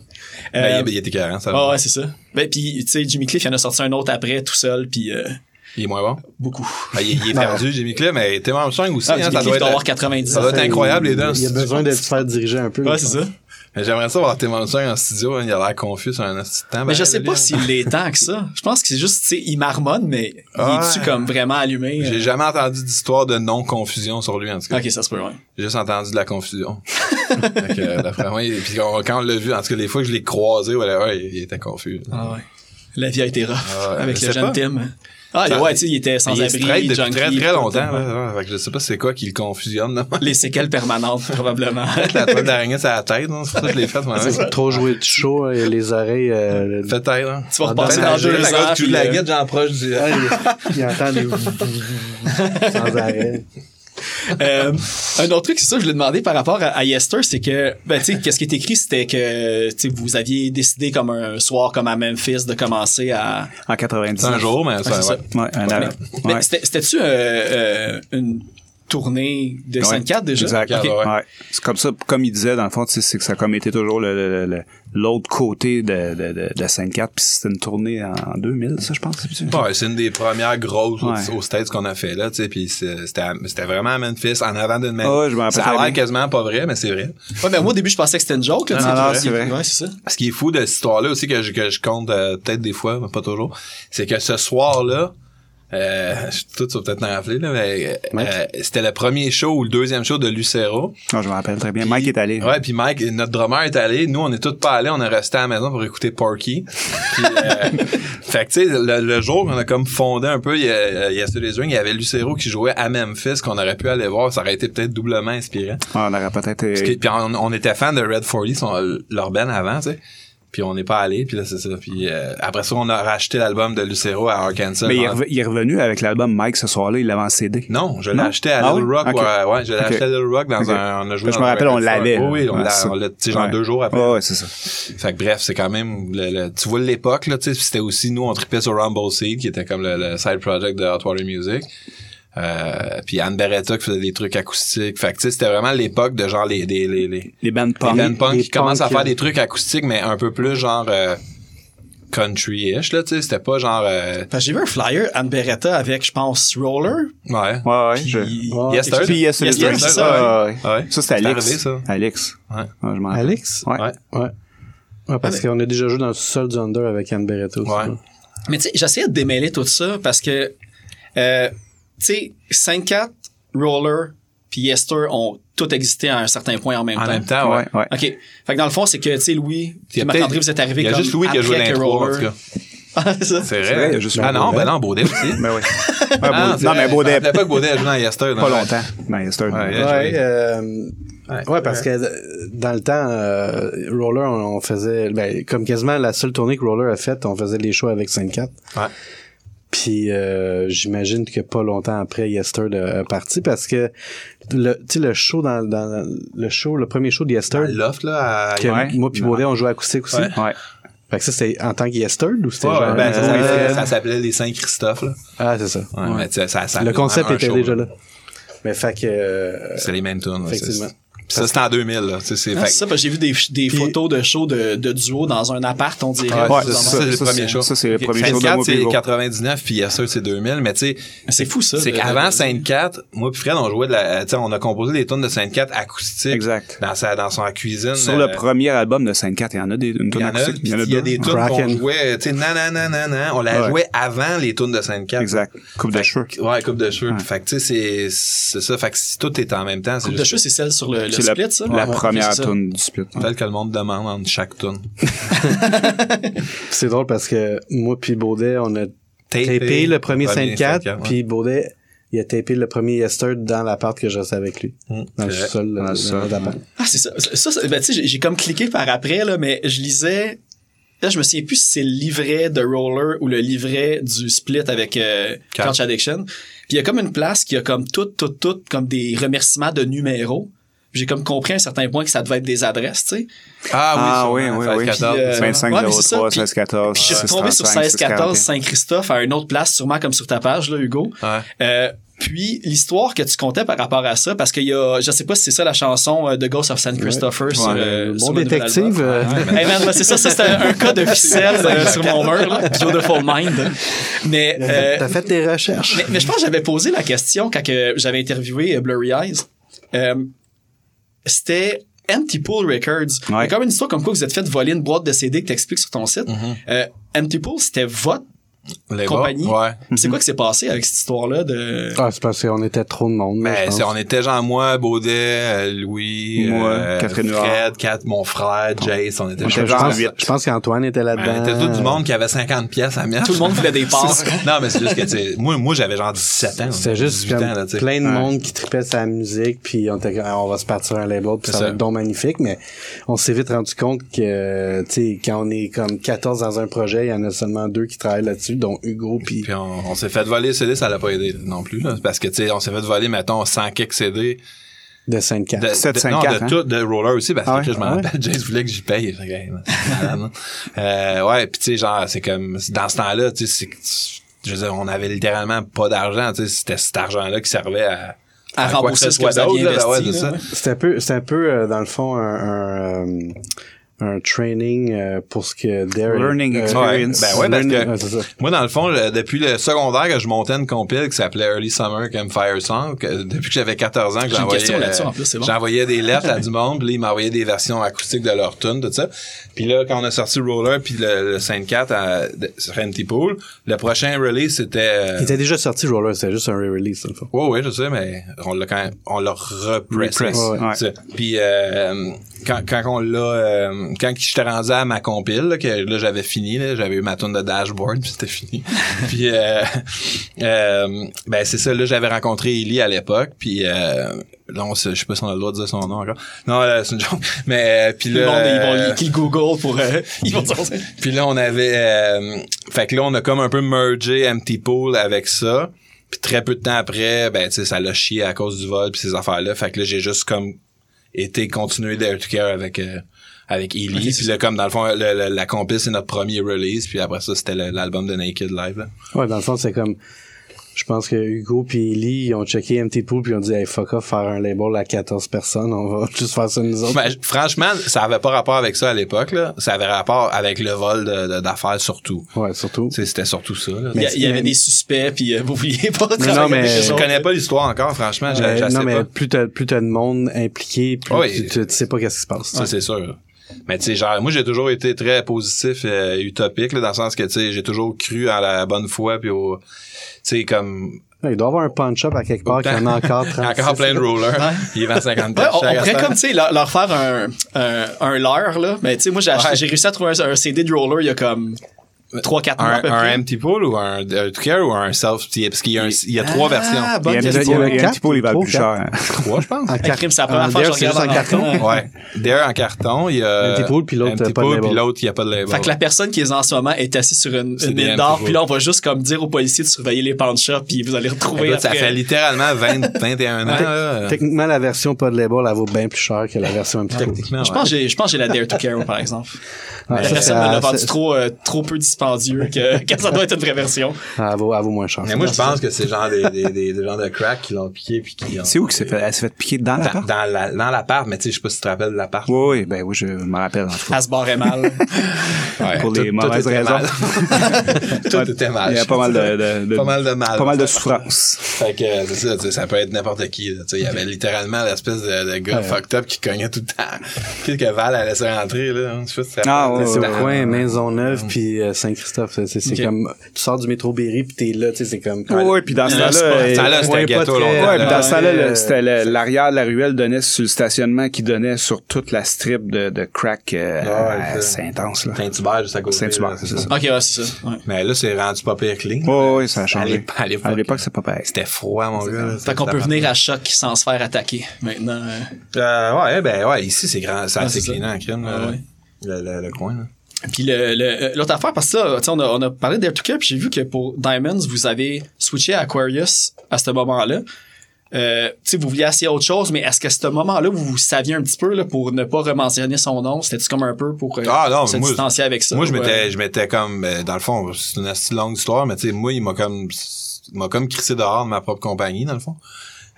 Ben, il, il était carré, ça. Ah ouais, c'est ça. Ben, puis, tu sais, Jimmy Cliff, il en a sorti un autre après, tout seul, puis euh, Il est moins bon? beaucoup. Ben, il, il est perdu, Jimmy Cliff, mais Tim Armstrong aussi. Ah, hein, Jimmy ça, Cliff doit doit être, avoir 90 ça doit être incroyable, les deux. en Il y a besoin de se faire diriger un peu. Ouais, c'est ça. J'aimerais ça voir Tim Armstrong en studio. hein, il a l'air confus sur un petit temps. Mais Ben, je sais pas s'il l'est tant que ça. Je pense que c'est juste, tu sais, il marmonne, mais il est-tu comme vraiment allumé? J'ai euh? jamais entendu d'histoire de non-confusion sur lui, en tout cas. Ok, ça se peut, ouais. J'ai juste entendu de la confusion. *laughs* Que, euh, d'après moi, il- puis on- quand on l'a vu, en tout cas, les fois que je l'ai croisé, ouais, ouais, il, il était confus. Ah ouais. La vie a été rough Ah avec le jeune pas. Tim. Ah, Ça- ouais, tu sais, il était sans il abri, straight depuis junkie, très très longtemps. là, ouais. Fait que je sais pas c'est quoi qui le confusionne. *laughs* Les séquelles permanentes, probablement. *laughs* la toile d'araignée sur la tête, non? c'est pour ça que je l'ai faite moi-même. Trop joué de chaud, euh, les oreilles. euh, *laughs* Peut-être, hein. Tu vas Ah, repasser ben, dans deux la ans. de la euh, guide, j'en proche du. Il entend des sans arrêt. Euh, un autre truc, c'est ça, je l'ai demandé par rapport à, à Yester, c'est que, ben, tu sais, qu'est-ce qui est écrit, c'était que, tu sais, vous aviez décidé comme un soir, comme à Memphis, de commencer à. En 90. C'est un jour, mais ça, ouais. ça. Ouais, Ouais. c'était- c'était-tu euh, euh, une tournée de Ouais. 5-4 déjà? Exact. Ouais. Ouais. C'est comme ça, comme il disait, dans le fond, tu sais, c'est que ça a comme été toujours le- le- le- l'autre côté de, de, de, de 5-4, puis c'était une tournée en 2000, ça, je pense. c'est- Ouais, c'est une des premières grosses au- Ouais. aux States qu'on a fait là, tu sais, puis c'était vraiment à Memphis, en avant d'une Ah ouais, je me rappelle Ça a l'air quasiment pas vrai, mais c'est vrai. Ouais, mais moi, au début, je pensais que c'était une joke, là, Non, non, c'est vrai. Ouais, c'est ça. Ce qui est fou de cette histoire-là aussi que je, que je compte euh, peut-être des fois, mais pas toujours, c'est que ce soir-là, euh, tout ça peut-être m'en rappeler là, mais euh, c'était le premier show ou le deuxième show de Lucero. Non, je me rappelle très bien. Mike est allé. Ouais, puis Mike, notre drummer est allé. Nous, on est tous pas allés. On est resté à la maison pour écouter Porky. Puis, euh, *laughs* fait que, tu sais, le, le jour qu'on a comme fondé un peu, il y a, il y a il y avait Lucero qui jouait à Memphis, qu'on aurait pu aller voir. Ça aurait été peut-être doublement inspirant. Ah, on aurait peut-être... Euh, puis on, on était fan de Red 40, son, leur band avant, tu sais. Puis on n'est pas allé, puis là, c'est ça. Puis euh, après ça, on a racheté l'album de Lucero à Arkansas. Mais il est, En- rev- il est revenu avec l'album Mike ce soir-là, il l'avait en CD. Non, je l'ai acheté à Ah Little? Rock. Ok. Ouais, ouais, je l'ai acheté à Little Rock dans un, on a joué Je me rappelle, on l'avait. Oui, oui, on l'a, genre deux jours après. Ouais, ouais, c'est ça. Fait que bref, c'est quand même, le, le- tu vois l'époque, là, tu sais, c'était aussi, nous, on tripait sur Rumble Seed, qui était comme le, le side project de Hot Water Music. Euh, puis Anne Beretta qui faisait des trucs acoustiques. Fait que, tu sais, c'était vraiment l'époque de genre les, les, les, les, Les bands les punk. band punk les qui commencent à faire des trucs acoustiques, mais un peu plus genre, euh, country-ish, là, tu sais, c'était pas genre, euh, j'ai vu un flyer, Anne Beretta, avec, je pense, Roller. ouais. Ouais, ouais. Puis, je... Ouais. Yes, sir. Puis Yes, Yes, Yes, sir, c'est ouais, ça, ouais. Ouais. Ça, c'était C'est Alex. arrivé, ça. Alex. Ouais. Ouais, je m'en. Alex? Ouais. Ouais. Ouais. Ouais, parce qu'on a déjà joué dans le sol du Under avec Anne Beretta aussi. Ouais. Mais tu sais, j'essayais de démêler tout ça parce que, euh, sais, 5-4, Roller, puis Yester ont tout existé à un certain point en même En temps. même temps, ouais. Ouais, ouais. OK. Fait que dans le fond, c'est que, tu sais, Louis, Il y a puis Marc-André, peut-être- vous êtes arrivés Il y a comme juste Louis qui a joué l'intro, en Roller. tout cas. *laughs* Ah, c'est ça. C'est vrai, vrai. il y a juste ah non, Baudet. ben non, Baudet aussi. Ben oui. Ouais, *laughs* Ah, non, mais Je Baudet, rappelais pas que Baudet a joué dans Yester. pas longtemps. Ben, Yester. Ouais, non. ouais. Ouais, euh, Ouais. ouais, parce que euh, dans le temps, euh, Roller, on, on faisait, ben, comme quasiment la seule tournée que Roller a faite, on faisait les shows avec 5-4. Ouais. Puis euh, j'imagine que pas longtemps après, Yester est parti parce que le, tu sais, le show dans, dans le show, le premier show de Yester, Dans loft, là, à... que Ouais. moi puis Baudet on jouait acoustique aussi. Ouais. Ouais. Fait que ça c'était en tant que Yester ou c'était Ouais, genre ben, ça, euh, s'appelait- ça s'appelait les Saint-Christophe, là. Ah c'est ça. Ouais, mais tu sais, ça, ça le concept était show, déjà là. Mais fait que euh, C'est les mêmes tunes. Effectivement. Ça, c'était en 2000, là. Tu sais, c'est Ah, fait- c'est ça, parce que j'ai vu des, des Puis- photos de shows de, de duo dans un appart, on dirait. Ouais, ça, c'est le ça, premier c'est- show. ça, c'est le premier show de 24, Mo c'est Pivo. 99, puis Yes Sir, c'est 2000. Mais tu sais, C'est fou, ça. c'est qu'avant de- Sainte-Cat, moi puis Fred, on jouait de la, tu sais, on a composé des tunes de Sainte-Cat acoustiques. Exact. Dans sa, dans son cuisine. Sur euh, le premier album de 5-4, il y en a des, une il y en a, acoustique. il y a des tunes qu'on jouait, tu sais, nan, nan, nan, nan, nan. On la Ouais. jouait avant les tunes de Sainte-Cat. Exact. Coupe de cheveux. Ouais, coupe de cheveux. Fait que, tu sais, c'est, c'est ça. Fait que si tout est en même temps, Coupe de cheveux, c'est celle sur le C'est split, la, ça? la Ouais, première tune du split. ouais. tel que le monde demande entre chaque tune. *laughs* c'est drôle parce que moi puis Baudet on a Tapé, tapé le premier 5-4 Sainte-Cat, ouais. puis Baudet il a tapé le premier Yester dans l'appart que je restais avec lui. Hum, Dans le. Dans dans appart. Ah, c'est ça. Ça, ça, ben, tu sais, j'ai- comme cliqué par après, là, mais je lisais. là, je me souviens plus si c'est le livret de Roller ou le livret du split avec euh, Couch. Couch Addiction. Puis il y a comme une place qui a comme tout, tout, tout, comme des remerciements de numéros. J'ai comme compris à un certain point que ça devait être des adresses, tu sais. Ah oui, sûrement, oui, 16, oui. 14. Puis, euh, 25 ouais, mais c'est ça. 03 Puis- 16 14 Puis je suis tombé sur 16 14 Saint-Christophe à une autre place, sûrement comme sur ta page, là, Hugo. Ouais. Euh, puis l'histoire que tu comptais par rapport à ça, parce qu'il y a, je sais pas si c'est ça la chanson euh, de Ghost of St. Christopher sur, euh, Bon sur détective. euh, Hey man, ben, c'est ça, ça c'était un, un code officiel euh, sur mon mur, là, *laughs* Beautiful Mind. Mais, euh, T'as fait tes recherches. mais, mais je pense que j'avais posé la question quand j'avais interviewé euh, Blurry Eyes. C'était Empty Pool Records. Il y a Ouais. même une histoire comme quoi vous êtes fait voler une boîte de CD que t'expliques sur ton site. Euh, Empty Pool, c'était votre Les compagnie. Ouais. C'est quoi qui s'est passé avec cette histoire-là de... Ah, c'est parce qu'on était trop de monde. là, Ben, on était genre moi, Baudet, euh, Louis, Moi, euh, Catherine Fred. Kat, mon frère, Jace, on était On je, était genre- pense, je pense qu'Antoine était Ben, là-dedans. on était tout du monde qui avait 50 pièces à mettre. Tout le monde voulait des *laughs* parts. non, mais c'est juste que, tu sais, moi, moi, j'avais genre 17 ans. C'était juste 18 comme ans, là, tu sais. plein de Ouais. monde qui tripait sa musique, puis on était on va se partir un label, puis C'est ça, ça. va être donc magnifique, mais on s'est vite rendu compte que, tu sais, quand on est comme 14 dans un projet, il y en a seulement deux qui travaillent là-dessus, dont Hugo, puis Puis on, on s'est fait voler le CD, ça l'a pas aidé non plus. Là, parce que, tu sais, on s'est fait voler, mettons, 100 quelques CD. de 5 De, 7, de- 5, non, 4, de hein? tout, de Roller aussi, parce Ah que ouais? je m'en Ah ouais? rappelle, Jace voulait que j'y paye. Que, euh, ouais, puis tu sais, genre, c'est comme, dans ce temps-là, tu sais, c'est- je veux dire, on avait littéralement pas d'argent, tu sais, c'était cet argent-là qui servait à, rembourser que ce que vous soit aviez d'autre, là, ouais, investi, c'est là, ça. ouais. C'est un peu, un peu euh, dans le fond un, un, euh, un training euh, pour ce que Dare Learning euh, experience. Ben ouais, parce learning- que- ouais, c'est ça. Moi, dans le fond, le- depuis le secondaire que je montais une compile qui s'appelait Early Summer Campfire Song, que- depuis que j'avais 14 ans, que j'envoyais, question là-dessus, euh, en plus, c'est bon. j'envoyais des lettres à du *laughs* monde, puis là, ils m'envoyaient des versions acoustiques de leur tune, tout ça. Puis là, quand on a sorti Roller puis le, le Saint 4 à, sur Empty Pool, le prochain release, c'était... euh, Il était déjà sorti Roller, c'était juste un re-release, dans le fond. Ouais, ouais, je sais, mais on l'a quand même, on l'a repressé. Puis euh, quand, quand on l'a, euh, quand j'étais rendu à ma compile, là, que là j'avais fini, là, j'avais eu ma tune de dashboard, *laughs* puis c'était fini. *laughs* puis euh, euh, ben c'est ça, là j'avais rencontré Ellie à l'époque, puis euh, là on se- je sais pas si on a le droit de dire son nom encore. Non, euh, c'est une joke. *laughs* Mais euh, puis Tout le là, monde, ils vont Google pour... euh, ils vont puis là, on avait... euh, fait que là, on a comme un peu mergé Empty Pool avec ça. Puis très peu de temps après, ben, tu sais, ça l'a chié à cause du vol puis ces affaires-là. Fait que là, j'ai juste comme été continué Dare to Care avec... euh, avec Ely. Ok, c'est puis là, comme dans le fond, le- le- la compil, c'est notre premier release. Puis après ça, c'était l'album de Naked Live. Là. Ouais, dans le fond, c'est comme, je pense que Hugo puis Ellie, ils ont checké MT Pool puis ils ont dit, hey, fuck off, faire un label à 14 personnes, on va *laughs* juste faire ça nous autres. Ben, franchement, ça avait pas rapport avec ça à l'époque. là. Ça avait rapport avec le vol d'affaires surtout. ouais, surtout. C'était surtout ça. Là. Il y, a- il y avait mais- des suspects, puis euh, *laughs* vous vouliez pas non, travailler mais- Je connais pas l'histoire encore, franchement. Euh, non, mais pas. plus t'as, plus t'as de monde impliqué, plus Oui. tu, sais pas qu'est-ce qui se passe. Ça, c'est sûr. Mais tu sais, genre, moi, j'ai toujours été très positif, euh, utopique, là, dans le sens que, tu sais, j'ai toujours cru à la bonne foi, puis au... Tu sais, comme... Il doit y avoir un punch-up à quelque part qui en a encore 36. *laughs* Encore plein de rollers. Il vend 50 Ouais, on, pourrait comme, tu sais, leur, leur faire un, un, un leurre, là. Mais, tu sais, moi, j'ai acheté- Ouais. j'ai réussi à trouver un, un CD de roller il y a comme 3-4 mois. à Un, peu un près. empty pool ou un, un to care ou un self parce qu'il y a, un- il y a trois Ah, versions. bonne Il y a un question. petit il y en a il y a un petit peu, il va plus trois, cher. *laughs* Trois, je pense. En carte- crime, c'est la première en fois que je regarde juste en carton? Ouais. Dare en carton, il y a Empty pool, puis l'autre, Empty pas de pool, label. puis l'autre, il y a pas de label. Fait que la personne qui est en ce moment est assise sur une, C'est une empty d'or, pool. puis là, on va juste comme dire aux policiers de surveiller les pawn shops, puis vous allez retrouver ça fait littéralement 20, 21 *laughs* ans. Techniquement, la version pas de label, elle vaut bien plus cher que la version peu. Techniquement, Je pense que j'ai, je pense que j'ai la Dare to Care, par exemple. La personne me l'a vendu trop, euh, trop peu dispendieux que, *laughs* que ça doit être une vraie version. Elle vaut, elle vaut moins cher. Mais moi, je pense que c'est genre des, des, des, des gens de crack qui l'ont piqué puis qui ont... C'est où qu'il s'est fait, elle s'est fait piquer dans la Dans, part? dans la, dans l'appart, mais tu sais, je sais pas si tu te rappelles de l'appart. Oui, oui, ben oui, je me rappelle, en tout cas. Elle se barrait mal. *laughs* Ouais, Pour les mauvaises raisons. mal. *laughs* tout était mal. Il y a pas mal de, de, de- Pas mal de mal. Pas mal de souffrance. Fait que c'est ça, tu sais, ça peut être n'importe qui. là, tu sais, Il y avait littéralement l'espèce de, de gars Ouais. fucked up qui cognait tout le temps. Qu'est-ce que Val laissé rentrer, là? Je sais pas si tu te Ah, ouais, C'est au coin Maisonneuve puis euh, Saint-Christophe. C'est, comme, tu sors du métro Berry puis t'es là, tu sais, c'est comme. Oui, oui, puis dans ce temps-là, euh, c'était ouais, très- longtemps. Ouais, puis dans ce temps-là, c'était l'arrière de la ruelle donnait sur le stationnement qui donnait sur toute la strip de, de crack. euh, Ouais, c'est- intense, là. Saint-Hubert, juste à côté. Saint-Hubert, c'est ça. ok, ouais, c'est ça. Ouais. Mais là, c'est rendu pas pire clean. Oui, oui, ça a À changé. à l'époque, c'est pas pareil. C'était froid, mon gars. Fait qu'on peut venir à choc sans se faire attaquer. Maintenant, euh, Euh, ouais, ben ouais, ici c'est grand, c'est assez clean en crime, ouais. le coin. Là. Puis le- le- l'autre affaire, parce que là, on a, on a parlé d'Air to Care, puis j'ai vu que pour Diamonds, vous avez switché à Aquarius à ce moment-là. Euh, vous vouliez essayer autre chose, mais est-ce que à ce moment-là, vous, vous saviez un petit peu là, pour ne pas rementionner son nom? C'était-tu comme un peu pour euh, Ah, non, se moi, distancier avec ça? Moi, je m'étais, euh, je m'étais comme, euh, dans le fond, c'est une assez longue histoire, mais tu sais, moi, il m'a comme, m'a comme crissé dehors de ma propre compagnie, dans le fond.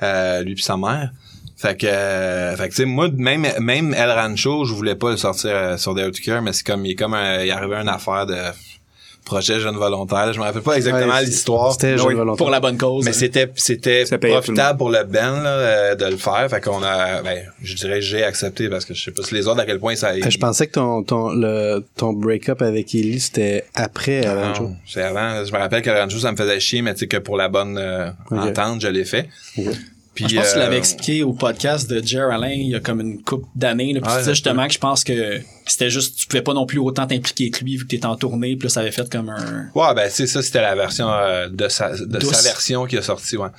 Euh, lui puis sa mère. Fait que, euh, fait que tu sais, moi, même, même El Rancho, je voulais pas le sortir euh, sur to Care, mais c'est comme, il est comme un, il est arrivé une affaire de projet jeune volontaire. Je me rappelle pas exactement Ouais, l'histoire. C'était jeune volontaire. pour la bonne cause. Mais c'était c'était le profitable pour le band là, euh, de le faire. Fait qu'on a ben, je dirais j'ai accepté parce que je sais pas si les autres à quel point ça Euh, Je pensais que ton, ton, le, ton break-up avec Ellie, c'était après Non, Aranjo. c'est avant. Je me rappelle que Rancho, ça me faisait chier, mais tu sais que pour la bonne euh, entente, je l'ai fait. Puis, je pense que tu euh, l'avais expliqué au podcast de Jer Alain il y a comme une couple d'années. Puis Ouais, tu disais ça justement que je pense que c'était juste, tu pouvais pas non plus autant t'impliquer que lui vu que t'étais en tournée. Puis là, ça avait fait comme un. Ouais, ben c'est ça, c'était la version euh, de sa de Douce. sa version qui est sortie, ouais.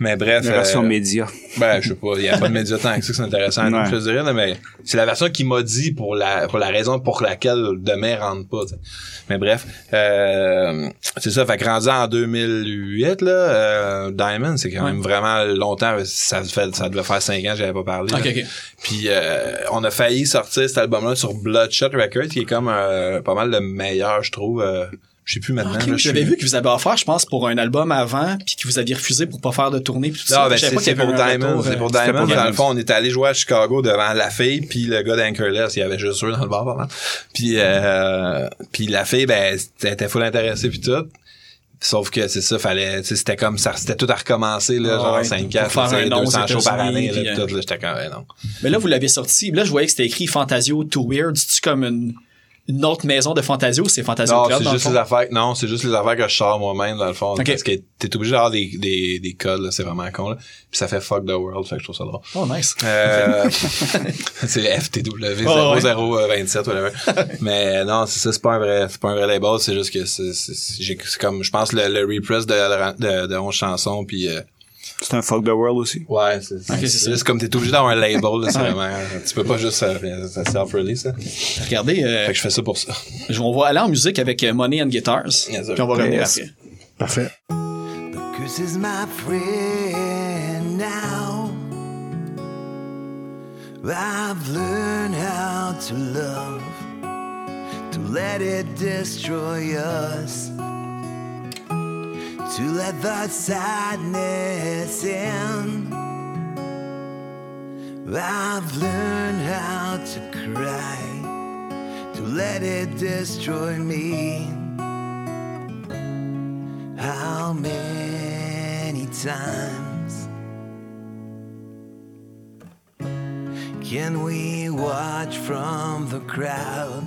Mais bref. La version euh, média. Ben, je sais pas, il y a pas de média tant que ça, que c'est intéressant à nous, Ouais. je te dirais, là, mais c'est la version qui m'a dit pour la pour la raison pour laquelle demain rentre pas. tu sais. Mais bref, euh, c'est ça, fait que rendu en 2008 là, euh, Diamond, c'est quand même vraiment longtemps, ça fait ça devait faire cinq ans que j'avais pas parlé. Ok, là. ok. Puis euh, on a failli sortir cet album-là sur Bloodshot Records, qui est comme euh, pas mal le meilleur, je trouve. Euh, je sais plus maintenant. J'avais vu que vous avez offert, je pense, pour un album avant, puis que vous aviez refusé pour pas faire de tournée. Puis tout ça. Non, ben c'est c'est avait pour un Diamond. C'est euh, pour Diamond. pour Dans le fond, on est allé jouer à Chicago devant la fille puis le gars d'Anchorless. Il y avait juste eux dans le bar, mal. Puis, euh, puis la fille, ben, elle était full intéressée puis tout. Sauf que c'est ça, fallait, c'était comme ça, c'était tout à recommencer, là, Ah genre ouais, 5 pour 4 faire un nom aux 200 shows par année, là, tout, là, j'étais comme, non. Mais là, vous l'avez sorti. Là, je voyais que c'était écrit Fantasio Too Weird. C'est-tu comme une, une autre maison de Fantasio ou c'est Fantasio Non, Club? c'est juste les affaires, non, c'est juste les affaires que je sors moi-même, dans le fond. Ok. Parce que t'es obligé d'avoir des, des, des codes, là, c'est vraiment con, là. Puis ça fait fuck the world, fait que je trouve ça drôle. Oh, nice. Euh, *laughs* c'est FTW Oh, ouais. 0027 whatever. *laughs* Mais non, c'est ça, c'est pas un vrai, c'est pas un vrai label, c'est juste que c'est, c'est, c'est comme, je pense le, le repress de, de, de 11 chansons puis euh, C'est un fuck the world aussi. ouais, c'est, c'est, Ok, c'est juste comme t'es obligé d'avoir un label, là, c'est vraiment, tu peux pas juste euh, ça self-release, ça. Regardez, euh, Fait que je fais ça pour ça. je- on va aller en musique avec euh, Money and Guitars. Yes, puis on va revenir Yes. après. Parfait. Is my friend now. I've learned how to love, to let it destroy us, to let the sadness in. I've learned how to cry, to let it destroy me. How many times can we watch from the crowd?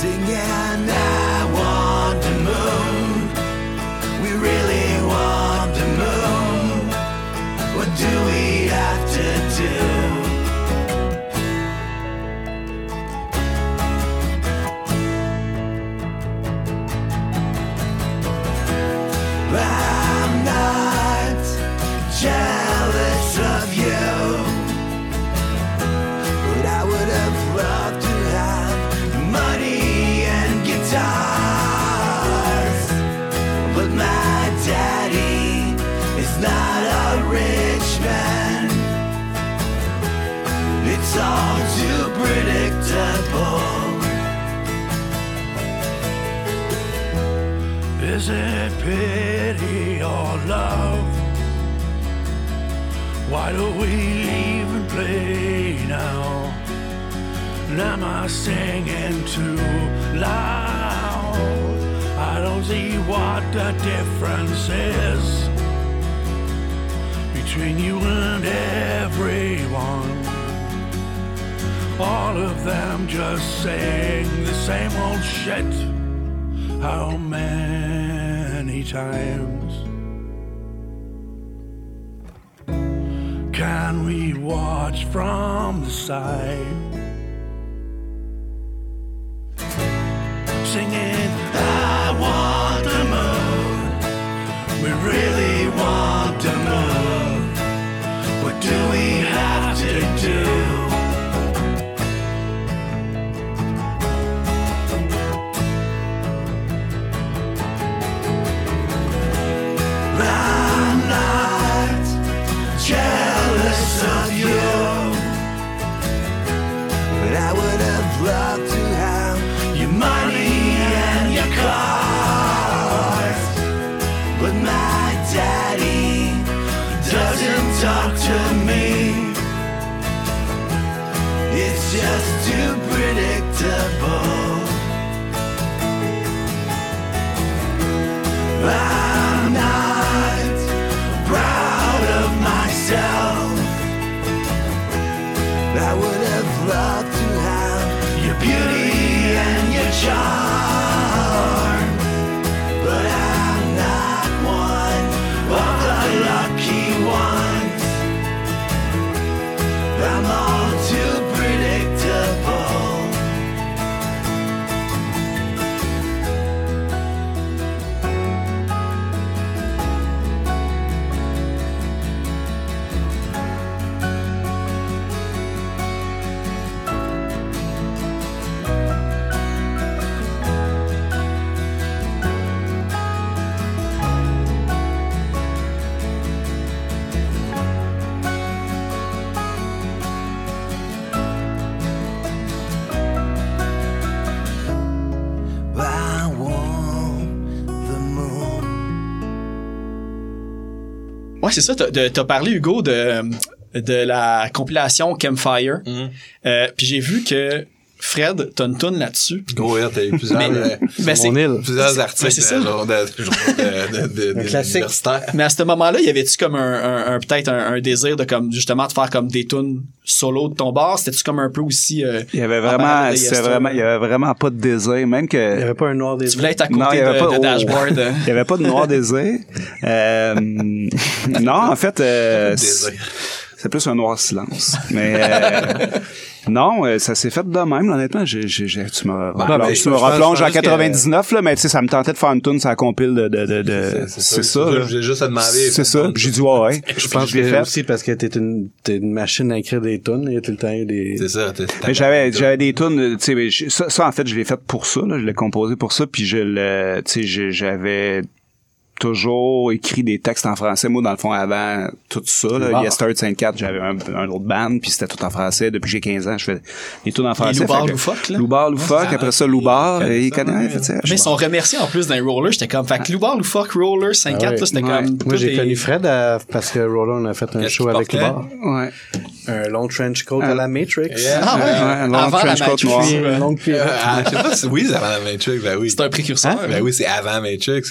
Singing, I want the moon. Is it pity or love? Why do we even play now? And am I singing too loud? I don't see what the difference is between you and everyone. All of them just saying the same old shit. How many times can we watch from the side? Singing, I want the moon. We really want Ouais, c'est ça. T'as t'as parlé, Hugo, de, de la compilation Campfire. Mhm. Euh, puis j'ai vu que Fred, t'as une toune là-dessus. Gros hit, t'as eu plusieurs, Mais- euh, Ben, c'est- Mon île. plusieurs articles Ben, c'est ça. de, genre de, de, de, classique. Mais à ce moment-là, y avait-tu comme un, un- un- peut-être un, un désir de comme justement de faire comme des tunes solo de ton bar? C'était-tu comme un peu aussi euh, Il y avait en vraiment, Yester? vraiment, il y avait vraiment pas de désir, même Il n'y que, avait pas un noir des Tu voulais être à côté Non, il y avait de, pas- de oh. dashboard. euh. il y avait pas de noir désir. *laughs* Euh, *laughs* non, en fait, euh, Désir. c'est plus un noir silence. Mais euh, *laughs* non, euh, ça s'est fait de même, honnêtement. J'ai, j'ai, j'ai- tu me, replonges- je- tu me je replonges en pense que- 99, là, mais tu sais, ça me tentait de faire une tune sur la compile de, de, de, de- c'est ça. J'ai juste à demander. C'est ça. J'ai dit, ouais, ouais. *laughs* Je pense l'ai que fait. aussi parce que t'es une, t'es une machine à écrire des tonnes. Il y a tout le temps eu des... C'est ça. Mais j'avais j'avais des tunes, tu sais, ça, ça en fait je l'ai fait pour ça, là, je l'ai composé pour ça, puis je le, tu sais, j'avais toujours écrit des textes en français. Moi, dans le fond, avant tout ça, là, Loupard. Yesterday 54, j'avais un, un autre band, puis c'était tout en français. Depuis que j'ai 15 ans, je fais des tunes en français. Loubar Loufoque, là? Loubar Loufoque, Ouais, après ça, Loubar, et il connaît, Mais ils sont remerciés en plus d'un roller. J'étais comme, fait que Loubar Loufoque, Roller 5-4, Ah ouais. là, c'était Ouais. comme. Moi, j'ai connu Fred à- parce que Roller, on a fait un show avec le portait? bar. Ouais. Un long trench coat à la Matrix. Yeah. Ah ouais? Un long Avant la trench coat Matrix. noir. Euh, ah, je sais pas si oui, c'est avant la Matrix. Ben oui. C'est un précurseur. Ben oui, c'est avant Matrix.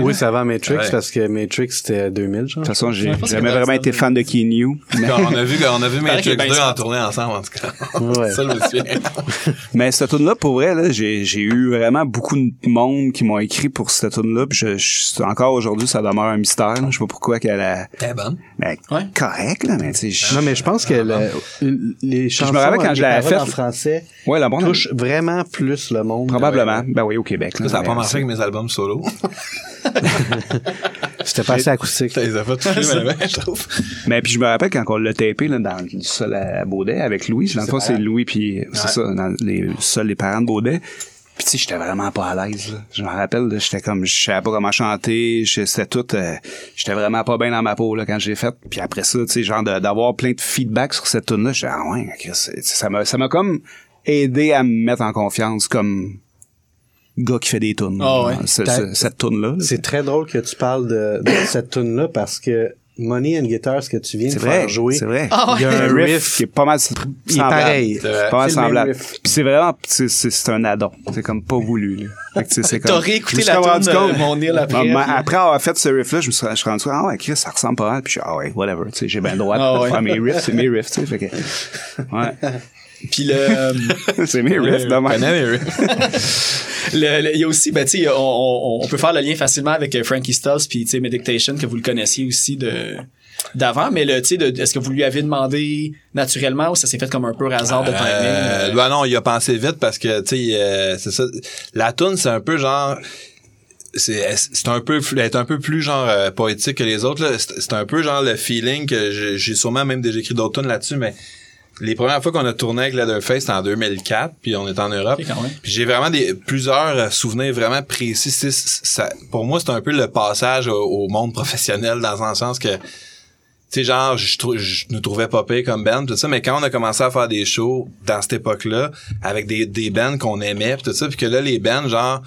Oui, c'est avant Matrix Ouais. parce que Matrix, c'était 2000, genre. De toute façon, j'ai Je jamais vraiment été fan de Key New. Mais, on a vu, on a vu Matrix bien 2 en tournée ensemble, en tout cas. Ouais. Ça, je me souviens. *laughs* mais cette tune là pour vrai, là, j'ai, j'ai eu vraiment beaucoup de monde qui m'ont écrit pour cette tune là puis je, je- encore aujourd'hui, ça demeure un mystère. là. Je sais pas pourquoi qu'elle a, T'es bonne. ben, Ouais. correct, là, mais tu sais, je- Non, mais je pense que le- les chansons me rappelle quand je l'avais fait- en français ouais, la bonne, touchent vraiment plus le monde. probablement. Ben oui, au Québec, là. Ça, ça a pas marché avec mes albums solo. *laughs* C'était pas assez acoustique. Ça les a pas touchés, *laughs* mais je trouve. Mais puis je me rappelle quand on l'a tapé là, dans le sol à Baudet avec Louis. Dans le fond, c'est Louis puis c'est ça, dans les seuls les parents de Baudet. Puis tu sais, j'étais vraiment pas à l'aise. là. Je me rappelle, là, j'étais comme, je savais pas comment chanter, je- c'était tout, euh, j'étais vraiment pas bien dans ma peau là quand j'ai fait. Puis après ça, tu sais, genre de- d'avoir plein de feedback sur cette tune là, j'étais ah ouais, ça m'a, ça m'a comme aidé à me mettre en confiance comme gars qui fait des tunes. Ah ouais. Ce- T'as- ce- cette tune là. C'est très drôle que tu parles de, de cette tune-là parce que Money and Guitar, ce que tu viens de C'est faire jouer, c'est vrai. Ah il y a un riff qui est pas mal il est semblable. pareil. C'est pas mal semblable. Puis c'est vraiment, c'est, un addon. C'est comme pas voulu, là. Fait que, tu sais, c'est comme. T'as réécouté la tune de Mon île après, puis- après avoir fait ce riff-là, je me suis, je rendu compte, ah ouais, Chris, ça ressemble pas mal. Puis je suis, ah ouais, whatever. Tu sais, j'ai bien le droit de Ah faire mes riffs. C'est mes riffs, tu sais. Fait que, ouais. *laughs* Puis le, euh, *laughs* c'est mes riffs, de *laughs* il y a aussi, ben, tu sais, on, on, peut faire le lien facilement avec euh, Frankie Stubbs puis, tu sais, Meditation, que vous le connaissiez aussi de, d'avant, mais le, tu sais, est-ce que vous lui avez demandé naturellement ou ça s'est fait comme un peu hasard de timing? Euh, euh? ben non, il a pensé vite parce que, tu sais, euh, c'est ça. La tune c'est un peu genre c'est c'est un peu elle est un peu plus genre euh, poétique que les autres c'est un peu genre le feeling que j'ai- j'ai sûrement même déjà écrit d'autres tunes là-dessus mais les premières fois qu'on a tourné avec Leatherface c'était en 2004 puis on est en Europe. Puis j'ai vraiment des plusieurs euh, souvenirs vraiment précis. Ça, pour moi c'est un peu le passage au, au monde professionnel dans un sens que tu sais, genre, je, je nous trouvais pas pire comme band, tout ça, mais quand on a commencé à faire des shows dans cette époque-là, avec des, des bands qu'on aimait, pis tout ça, puis que là, les bands, genre,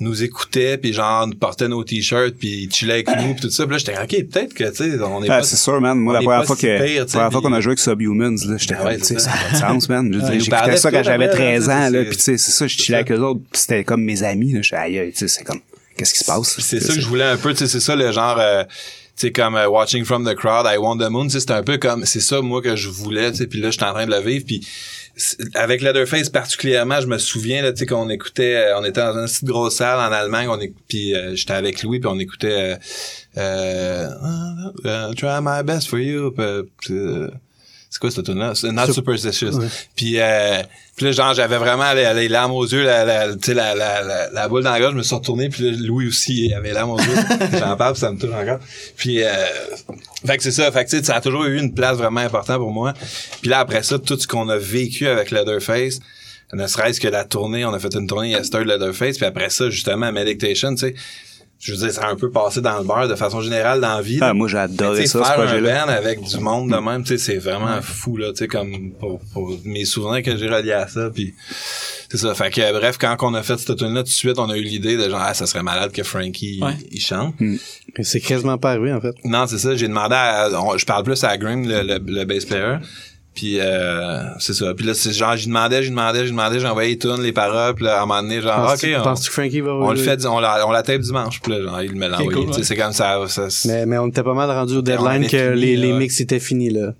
nous écoutaient, puis genre, nous portaient nos t-shirts, puis chillaient avec nous, pis tout ça, puis là, j'étais OK, peut-être que, tu sais, on est Ah, pas... c'est sûr, man. Moi, la première fois si que, pire, tu sais, la première fois puis- qu'on a joué avec Subhumans, là, j'étais Ouais, tu sais, c'est ça n'a pas de sens, man. Je J'écoutais ça quand j'avais après, 13 là, ans, c'est- là, puis tu sais, c'est ça, je c'est chillais avec eux autres, puis c'était comme mes amis, là, je suis aïe, tu sais, c'est comme, qu'est-ce qui se passe? C'est ça que je voulais un peu, tu sais, c'est ça le genre, euh, tu sais, comme euh, Watching from the Crowd, I Want the Moon, c'était un peu comme, c'est ça, moi, que je voulais, tu sais, puis là, j'étais en train de le vivre, puis c'est- avec Leatherface particulièrement, je me souviens, là, tu sais, qu'on écoutait, euh, on était dans une petite grosse salle en Allemagne, on puis euh, j'étais avec Louis, puis on écoutait euh, euh, Try My Best for You, euh, c'est quoi cette tune là C'est Not Superstitious. Puis, euh, puis là, genre, j'avais vraiment les, les larmes aux yeux, la, la, tu sais, la, la, boule dans la gorge. Je me suis retourné, puis là, Louis aussi il avait les larmes aux yeux. *laughs* J'en parle, puis ça me touche encore. Puis, euh, fait que c'est ça. Fait que, tu sais, ça a toujours eu une place vraiment importante pour moi. Puis là, après ça, tout ce qu'on a vécu avec Leatherface, ne serait-ce que la tournée, on a fait une tournée Yesterday Leatherface, puis après ça, justement, Meditation, tu sais, je veux dire, ça a un peu passé dans le beurre de façon générale dans la vie. Ah, moi, j'ai adoré ça, ce faire projet-là. band avec du monde de même, tu sais, c'est vraiment fou, là, tu sais, comme pour, pour mes souvenirs que j'ai reliés à ça, puis c'est ça. Fait que, bref, quand on a fait cette tune là tout de suite, on a eu l'idée de genre, ah, ça serait malade que Frankie, Ouais. il chante. Et C'est quasiment pas arrivé, en fait. Non, c'est ça. J'ai demandé à, on- je parle plus à Grim, le, le, le bass player. Puis euh, c'est ça. Puis là, c'est genre, j'y demandais, j'y demandais, j'y demandais, j'envoyais les tunes, les paroles, puis là, à un moment donné, genre, ah, ok, on, penses-tu que Frankie va on le fait, on la, on la tape dimanche, puis là, genre, il me l'a envoyé. cool, ouais. C'est comme ça. ça c'est- Mais, mais on était pas mal rendu au deadline que fini, les, les mix étaient finis, là.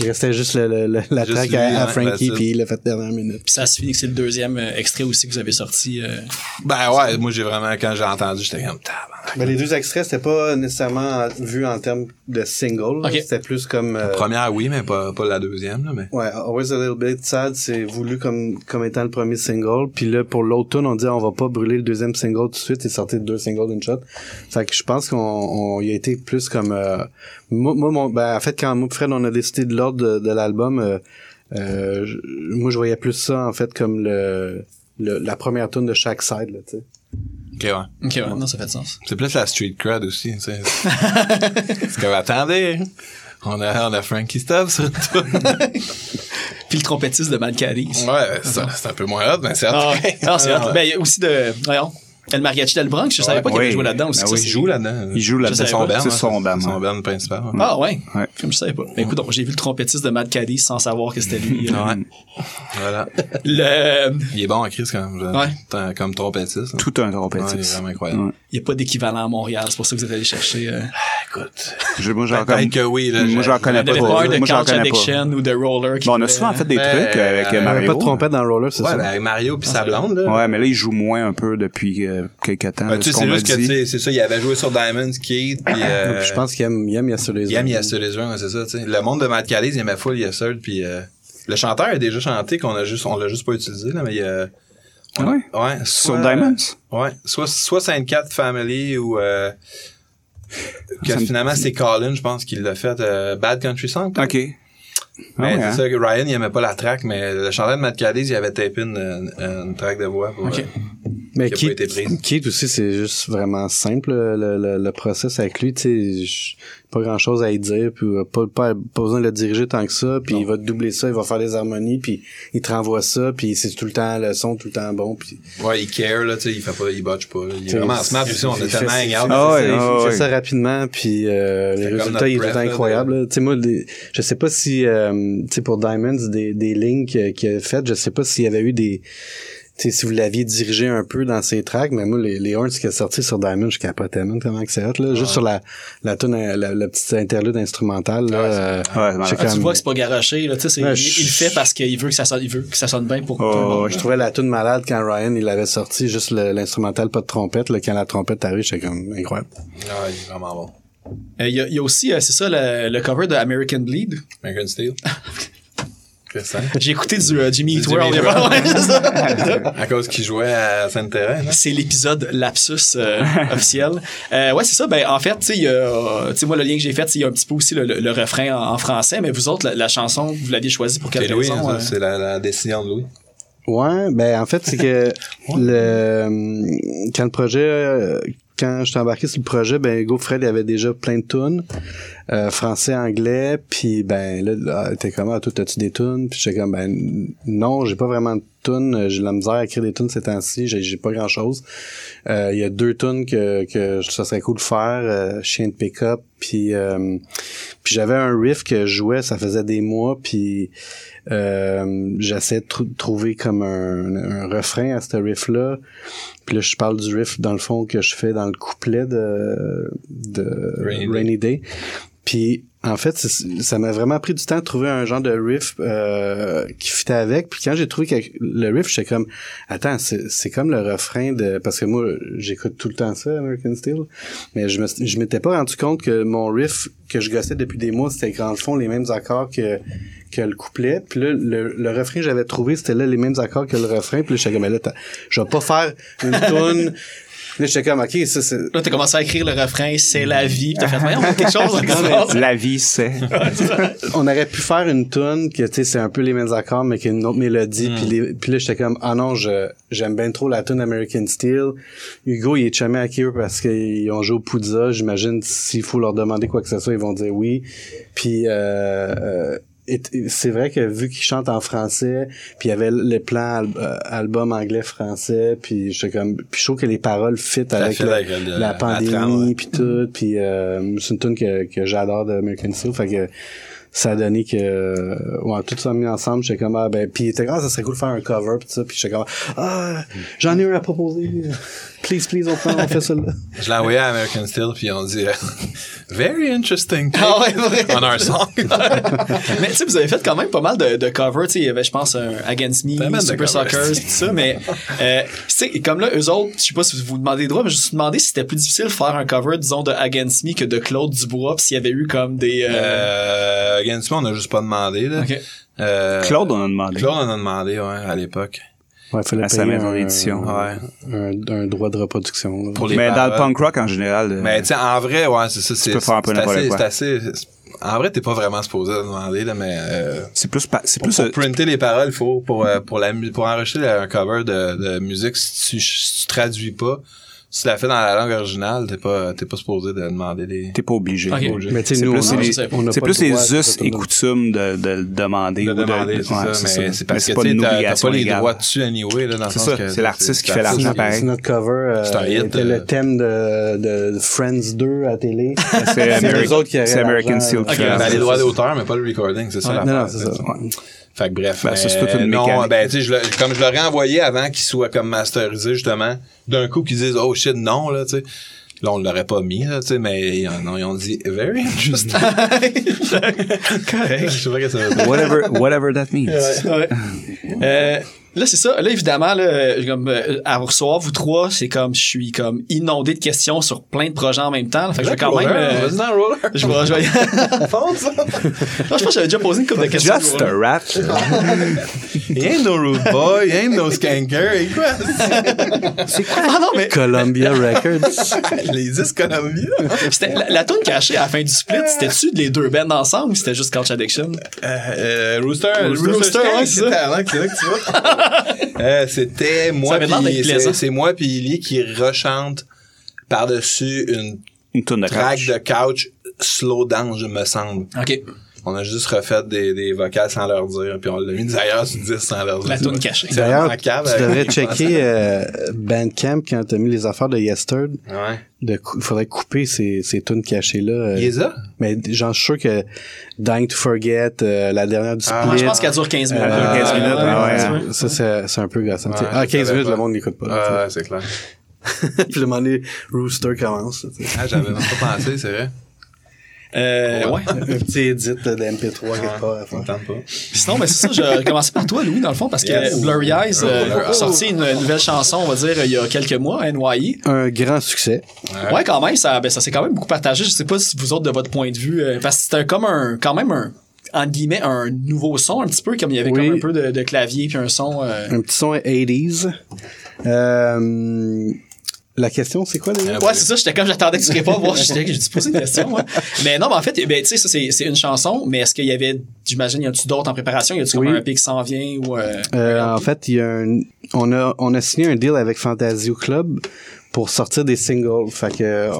Il restait juste le, le- le- la Juste track lui, à, à Frankie, puis il l'a fait dernière minute. Puis ça se finit que c'est le deuxième euh, extrait aussi que vous avez sorti. euh, Ben ouais, moi, j'ai vraiment, quand j'ai entendu, j'étais comme, tabarnak. Mais les deux extraits, c'était pas nécessairement vu en termes de single. là. Ok. C'était plus comme... euh, Première, oui, mais pas, pas la deuxième, là, mais. Ouais, Always a Little Bit Sad, c'est voulu comme, comme étant le premier single. Puis là, pour l'autre tune, on dit on va pas brûler le deuxième single tout de suite et sortir deux singles d'une shot. Fait que je pense qu'on on y a été plus comme... moi, moi, mon- ben, en fait, quand moi Fred, on a décidé de l'ordre de, de l'album, euh, euh, moi, je voyais plus ça, en fait, comme le, le- la première tune de chaque side, là, tu sais. Ok, ouais. Ok, ouais, non, ça fait de sens. C'est plus la street crowd aussi, tu sais. *laughs* c'est comme, attendez, on a, on a Frankie Stubbs sur. *laughs* Puis le trompettiste de Mad Caddy. Ouais, c'est un peu moins hot, mais c'est hot. Ah. *laughs* Ah, c'est hot. Ben, il y a aussi de. Voyons. El Mariachi del Bronx, je savais pas qu'il avait Oui. joué là-dedans aussi. Ben oui, Il joue là-dedans. Il joue là-dedans. C'est son band. C'est hein, son band, C'est son band principal. ouais. Ah ouais. Ouais. Comme je savais pas. Mais écoute, donc, j'ai vu le trompettiste de Mad Caddy sans savoir que c'était lui. euh. Ouais. Voilà. Le, Il est bon à Chris comme, Ouais. comme, comme trompettiste. hein. Tout un Ouais, il est trompettiste. vraiment incroyable. Ouais. il n'y a pas d'équivalent à Montréal, c'est pour ça que vous êtes allé chercher. Euh, Écoute. Je- Moi, j'en Peut-être connais, que oui, là. moi, j'en connais pas. de Moi, j'en connais pas. Addiction ou de Roller. on a souvent fait des Ben, trucs avec euh, euh, avait Mario. pas de trompette dans Roller, c'est ça? ben, avec Mario pis sa blonde, là. Ouais, mais là, il joue moins un peu depuis euh, quelques temps. Ben, ce c'est juste que, dit. tu sais, c'est ça, il avait joué sur Diamond Skate, pis euh, Puis je pense qu'il aime, il aime Yesterday. il aime Run, c'est ça, tu sais. Le monde de Matt Calais, il aimait full Yesterday, pis euh, le chanteur a déjà chanté qu'on a juste, on l'a juste pas utilisé, là, mais il a, on a- Ouais? ouais, Sur Diamonds? Ouais, soit, soit Saint Cat Family ou, euh, que finalement c'est Colin, je pense, qu'il l'a fait, euh, Bad Country Song. OK. Ah Mais ouais, c'est hein? ça que Ryan, il aimait pas la track, mais le chanteur de Matt Calais, il avait tapé une, une, une track de voix pour, euh, Mais qui a Keith, pas été prise. Keith aussi, c'est juste vraiment simple, le, le, le process avec lui. Tu sais, pas grand chose à y dire, puis euh, pas, pas, pas besoin de le diriger tant que ça, puis il va te doubler ça, il va faire les harmonies, puis il te renvoie ça, puis c'est tout le temps le son, tout le temps bon, puis Ouais, il care, là, tu sais, il fait pas, il botche pas, là. Il est vraiment smart aussi, on a fait- tellement il fait- hang out. Ah ouais, il fait ça, ah ça rapidement, puis euh, les résultats, notre il est tout le prep, temps là, incroyable. là. Tu sais, moi, les- je sais pas si, euh, tu sais, pour Diamonds, des, des lignes qu'il qu'il a faites, je sais pas s'il y avait eu des... Sais, si vous l'aviez dirigé un peu dans ses tracks, mais moi, les, les horns qui est sorti sur Diamond, je capotais même tellement que c'est hot, là. Juste sur la, la tune, la, la petite interlude instrumentale, là. euh, Ouais, Ah, tu vois que c'est pas garoché, là, tu sais, il, le fait parce qu'il veut que ça sonne, il veut que ça sonne bien pour Oh, tout le monde. je trouvais la tune malade quand Ryan, il l'avait sorti, juste l'instrumental, pas de trompette, là. Quand la trompette arrive, j'étais comme incroyable. Ah, il est vraiment bon. Euh, Il y, a- y a aussi, euh, c'est ça, le, le cover de American Bleed. American Steel. *laughs* J'ai écouté du euh, Jimmy Eat World. *laughs* *laughs* À cause qu'il jouait à Sainte-Thérèse, là. C'est l'épisode lapsus euh, officiel. Euh, ouais, c'est ça. Ben, en fait, tu sais, il y a- tu sais, moi, le lien que j'ai fait, c'est il y a un petit peu aussi le, le- le refrain en, en français, mais vous autres, la, la chanson, vous l'aviez choisie pour quelle C'est Louis, raison? hein, euh? c'est la, la décision de Louis. Ouais, ben en fait c'est que *laughs* le quand le projet quand je suis embarqué sur le projet, ben Hugo Fred il avait déjà plein de tunes euh, français, anglais, puis ben là, t'es comme ah toi t'as-tu des tunes, puis j'étais comme ben non j'ai pas vraiment de tunes, j'ai de la misère à écrire des tunes ces temps-ci, j'ai, pas grand chose. Il y a deux tunes que que ça serait cool de faire, euh, Chien de pick-up, puis euh, puis j'avais un riff que je jouais, ça faisait des mois, puis euh, j'essaie de tr- trouver comme un, un refrain à ce riff-là. Puis là, je parle du riff, dans le fond, que je fais dans le couplet de, de Rainy Rainy, Day. Day. Puis, en fait, ça m'a vraiment pris du temps de trouver un genre de riff euh, qui fitait avec. Puis quand j'ai trouvé le riff, j'étais comme, attends, c'est comme le refrain de... Parce que moi, j'écoute tout le temps ça, American Steel. Mais je m'étais pas rendu compte que mon riff que je gossais depuis des mois, c'était dans le fond les mêmes accords que que le couplet. Puis là, le, le refrain que j'avais trouvé, c'était là les mêmes accords que le refrain. Puis là, j'étais comme, mais là, je vais pas faire une *laughs* Là, j'étais comme, OK, ça, c'est... Là, t'as commencé à écrire le refrain, c'est la vie, pis t'as fait, voyons, quelque chose passe. La vie, c'est. *laughs* On aurait pu faire une tune que, tu sais, c'est un peu les mêmes accords, mais qui a une autre mélodie. Puis, les- puis là, j'étais comme, ah non, je, j'aime bien trop la tune American Steel. Hugo, il est jamais à eux parce qu'ils ont joué au Poudza. J'imagine, s'il faut leur demander quoi que ce soit, ils vont dire oui. Puis, euh, euh, c'est vrai que vu qu'ils chantent en français, puis il y avait le plan al- euh, album anglais français, puis j'étais comme puis je trouve que les paroles fit avec, fit le- avec le- la pandémie puis tout, puis euh, c'est une tune que, que j'adore de American Steel, fait que ça a donné que euh, ouais, tout ça mis ensemble, j'étais comme ah ben puis il était ah, ça serait cool de faire un cover puis tout ça, puis j'étais comme ah j'en ai un à proposer. Please please on, prend, on fait ça là. Je l'ai envoyé à American Steel, puis on dit euh, Very interesting. Ah ouais, vrai. On a un song. *laughs* mais tu sais, vous avez fait quand même pas mal de, de covers. Tu sais, il y avait, je pense, un Against Me, Super. Suckers, tout ça. Mais, euh, tu sais, comme là, eux autres, je sais pas si vous vous demandez les droits, mais je me suis demandé si c'était plus difficile de faire un cover, disons, de Against Me que de Claude Dubois, pis s'il y avait eu comme des... Euh... Euh, Against Me, on a juste pas demandé, là. Ok. Euh, Claude, on a demandé. Claude en a demandé, ouais, à l'époque. Ouais, fallait À sa payer maison un- d'édition. Ouais. Un, un droit de reproduction. Pour les Mais dans le punk rock, en général, euh, Mais tu sais, en vrai, ouais, c'est ça. C'est peux faire un peu c'est n'importe assez- quoi. C'est assez. En vrai, t'es pas vraiment supposé demander, là, mais euh, c'est plus, c'est pour, plus, pour euh, printer les paroles, faut pour euh, pour la pour enregistrer un cover de, de musique, si tu, si tu traduis pas, si tu la fais dans la langue originale, t'es pas t'es pas supposé de demander des. t'es pas obligé. Ok. Mais tu sais, nous, plus, on les- c'est plus le les de- us et coutumes de, de, le demander. de ou demander, c'est ouais, ça, mais c'est parce Mais que pas tu t'as- pas les droits dessus anyway, là, dans le C'est sens ça, que c'est l'artiste qui fait l'argent pareil. C'est notre cover. Euh, C'est un hit, était euh. le thème de, de Friends 2 à télé. *laughs* C'est C'est Ameri- eux autres qui c'est American fait ça. les droits d'auteur, mais pas le recording, c'est ça Non, non, c'est ça. Fait que bref, Ben, ça, c'est mais toute une non, mécanique. ben tu sais, comme je l'aurais envoyé avant qu'il soit comme masterisé justement, d'un coup qu'ils disent oh shit non là, tu sais. Là, on l'aurait pas mis, là, tu sais, mais ils, non, ils ont dit very interesting. *laughs* Correct. Je sais pas ce que ça veut dire. Whatever, *laughs* whatever that means. Ouais. Euh, là, c'est ça. Là, évidemment, là, euh, comme, euh, à vous recevoir, vous trois, c'est comme, je suis comme inondé de questions sur plein de projets en même temps. là. Fait que je vais quand même, euh, je vais, je vais- Fonce. *laughs* Non, je pense que j'avais déjà posé une couple de questions. Just a rat. *laughs* Il ain't no rude boy, il ain't no skanker, et quoi? Ah non, mais Columbia Records. *laughs* Les disques Columbia. c'était, la, la tune cachée à la fin du split, c'était-tu les deux bands ensemble ou c'était juste Couch Addiction? Euh, euh, Rooster, Rooster, Rooster, ouais, Skank, c'est ça. c'est là que tu vois. *laughs* Euh, c'était moi puis c'est, moi puis Illy qui rechante par-dessus une Une track couch. de couch slow down, je me semble. OK. On a juste refait des, des vocales sans leur dire, puis on l'a mis d'ailleurs sur 10 sans leur dire. La tune cachée. C'est D'ailleurs, tu avec devrais *laughs* checker euh, Bandcamp quand t'as mis les affaires de Yesterd. Ouais. Il faudrait couper ces, ces tunes cachées-là. euh, Il les a? mais j'en suis sûr que Dying to Forget, euh, la dernière du split. Ah, je pense qu'elle dure 15 minutes. euh, 15 minutes, ouais, ouais, ouais, Ça, c'est c'est un peu gossant. tu sais. Ouais, ah, je 15 savais minutes, pas. le monde n'écoute pas. Ouais, ouais, c'est clair. *laughs* Puis le moment donné, Rooster commence. tu sais. Ah, j'avais même pas pensé, c'est vrai. Euh, ouais. un petit edit de MP3 quelque part tente pas. Sinon, ben, c'est ça, je vais commencer par toi, Louis, dans le fond, parce que Yes. Blurry Eyes euh, Blurry a Eyes. sorti une nouvelle chanson, on va dire, il y a quelques mois, NYE. Un grand succès. Ouais, quand même, ça, ben, ça s'est quand même beaucoup partagé. Je sais pas si vous autres, de votre point de vue, euh, parce que c'était comme un, quand même un, entre guillemets, un nouveau son, un petit peu, comme il y avait Oui. comme un peu de, de clavier puis un son. euh, Un petit son 80s. Euh, la question, c'est quoi déjà? Ouais, c'est ça, j'étais comme j'attendais que tu répondes, voir, j'étais j'ai poser une question, moi. Mais non, mais en fait, ben, tu sais, ça, c'est, c'est une chanson, mais est-ce qu'il y avait, j'imagine, y a-tu d'autres en préparation? Y a-tu comme Oui. un EP qui s'en vient ou, euh, Euh, en fait, il y a un, on a, on a signé un deal avec Fantasio Club pour sortir des singles. Fait que,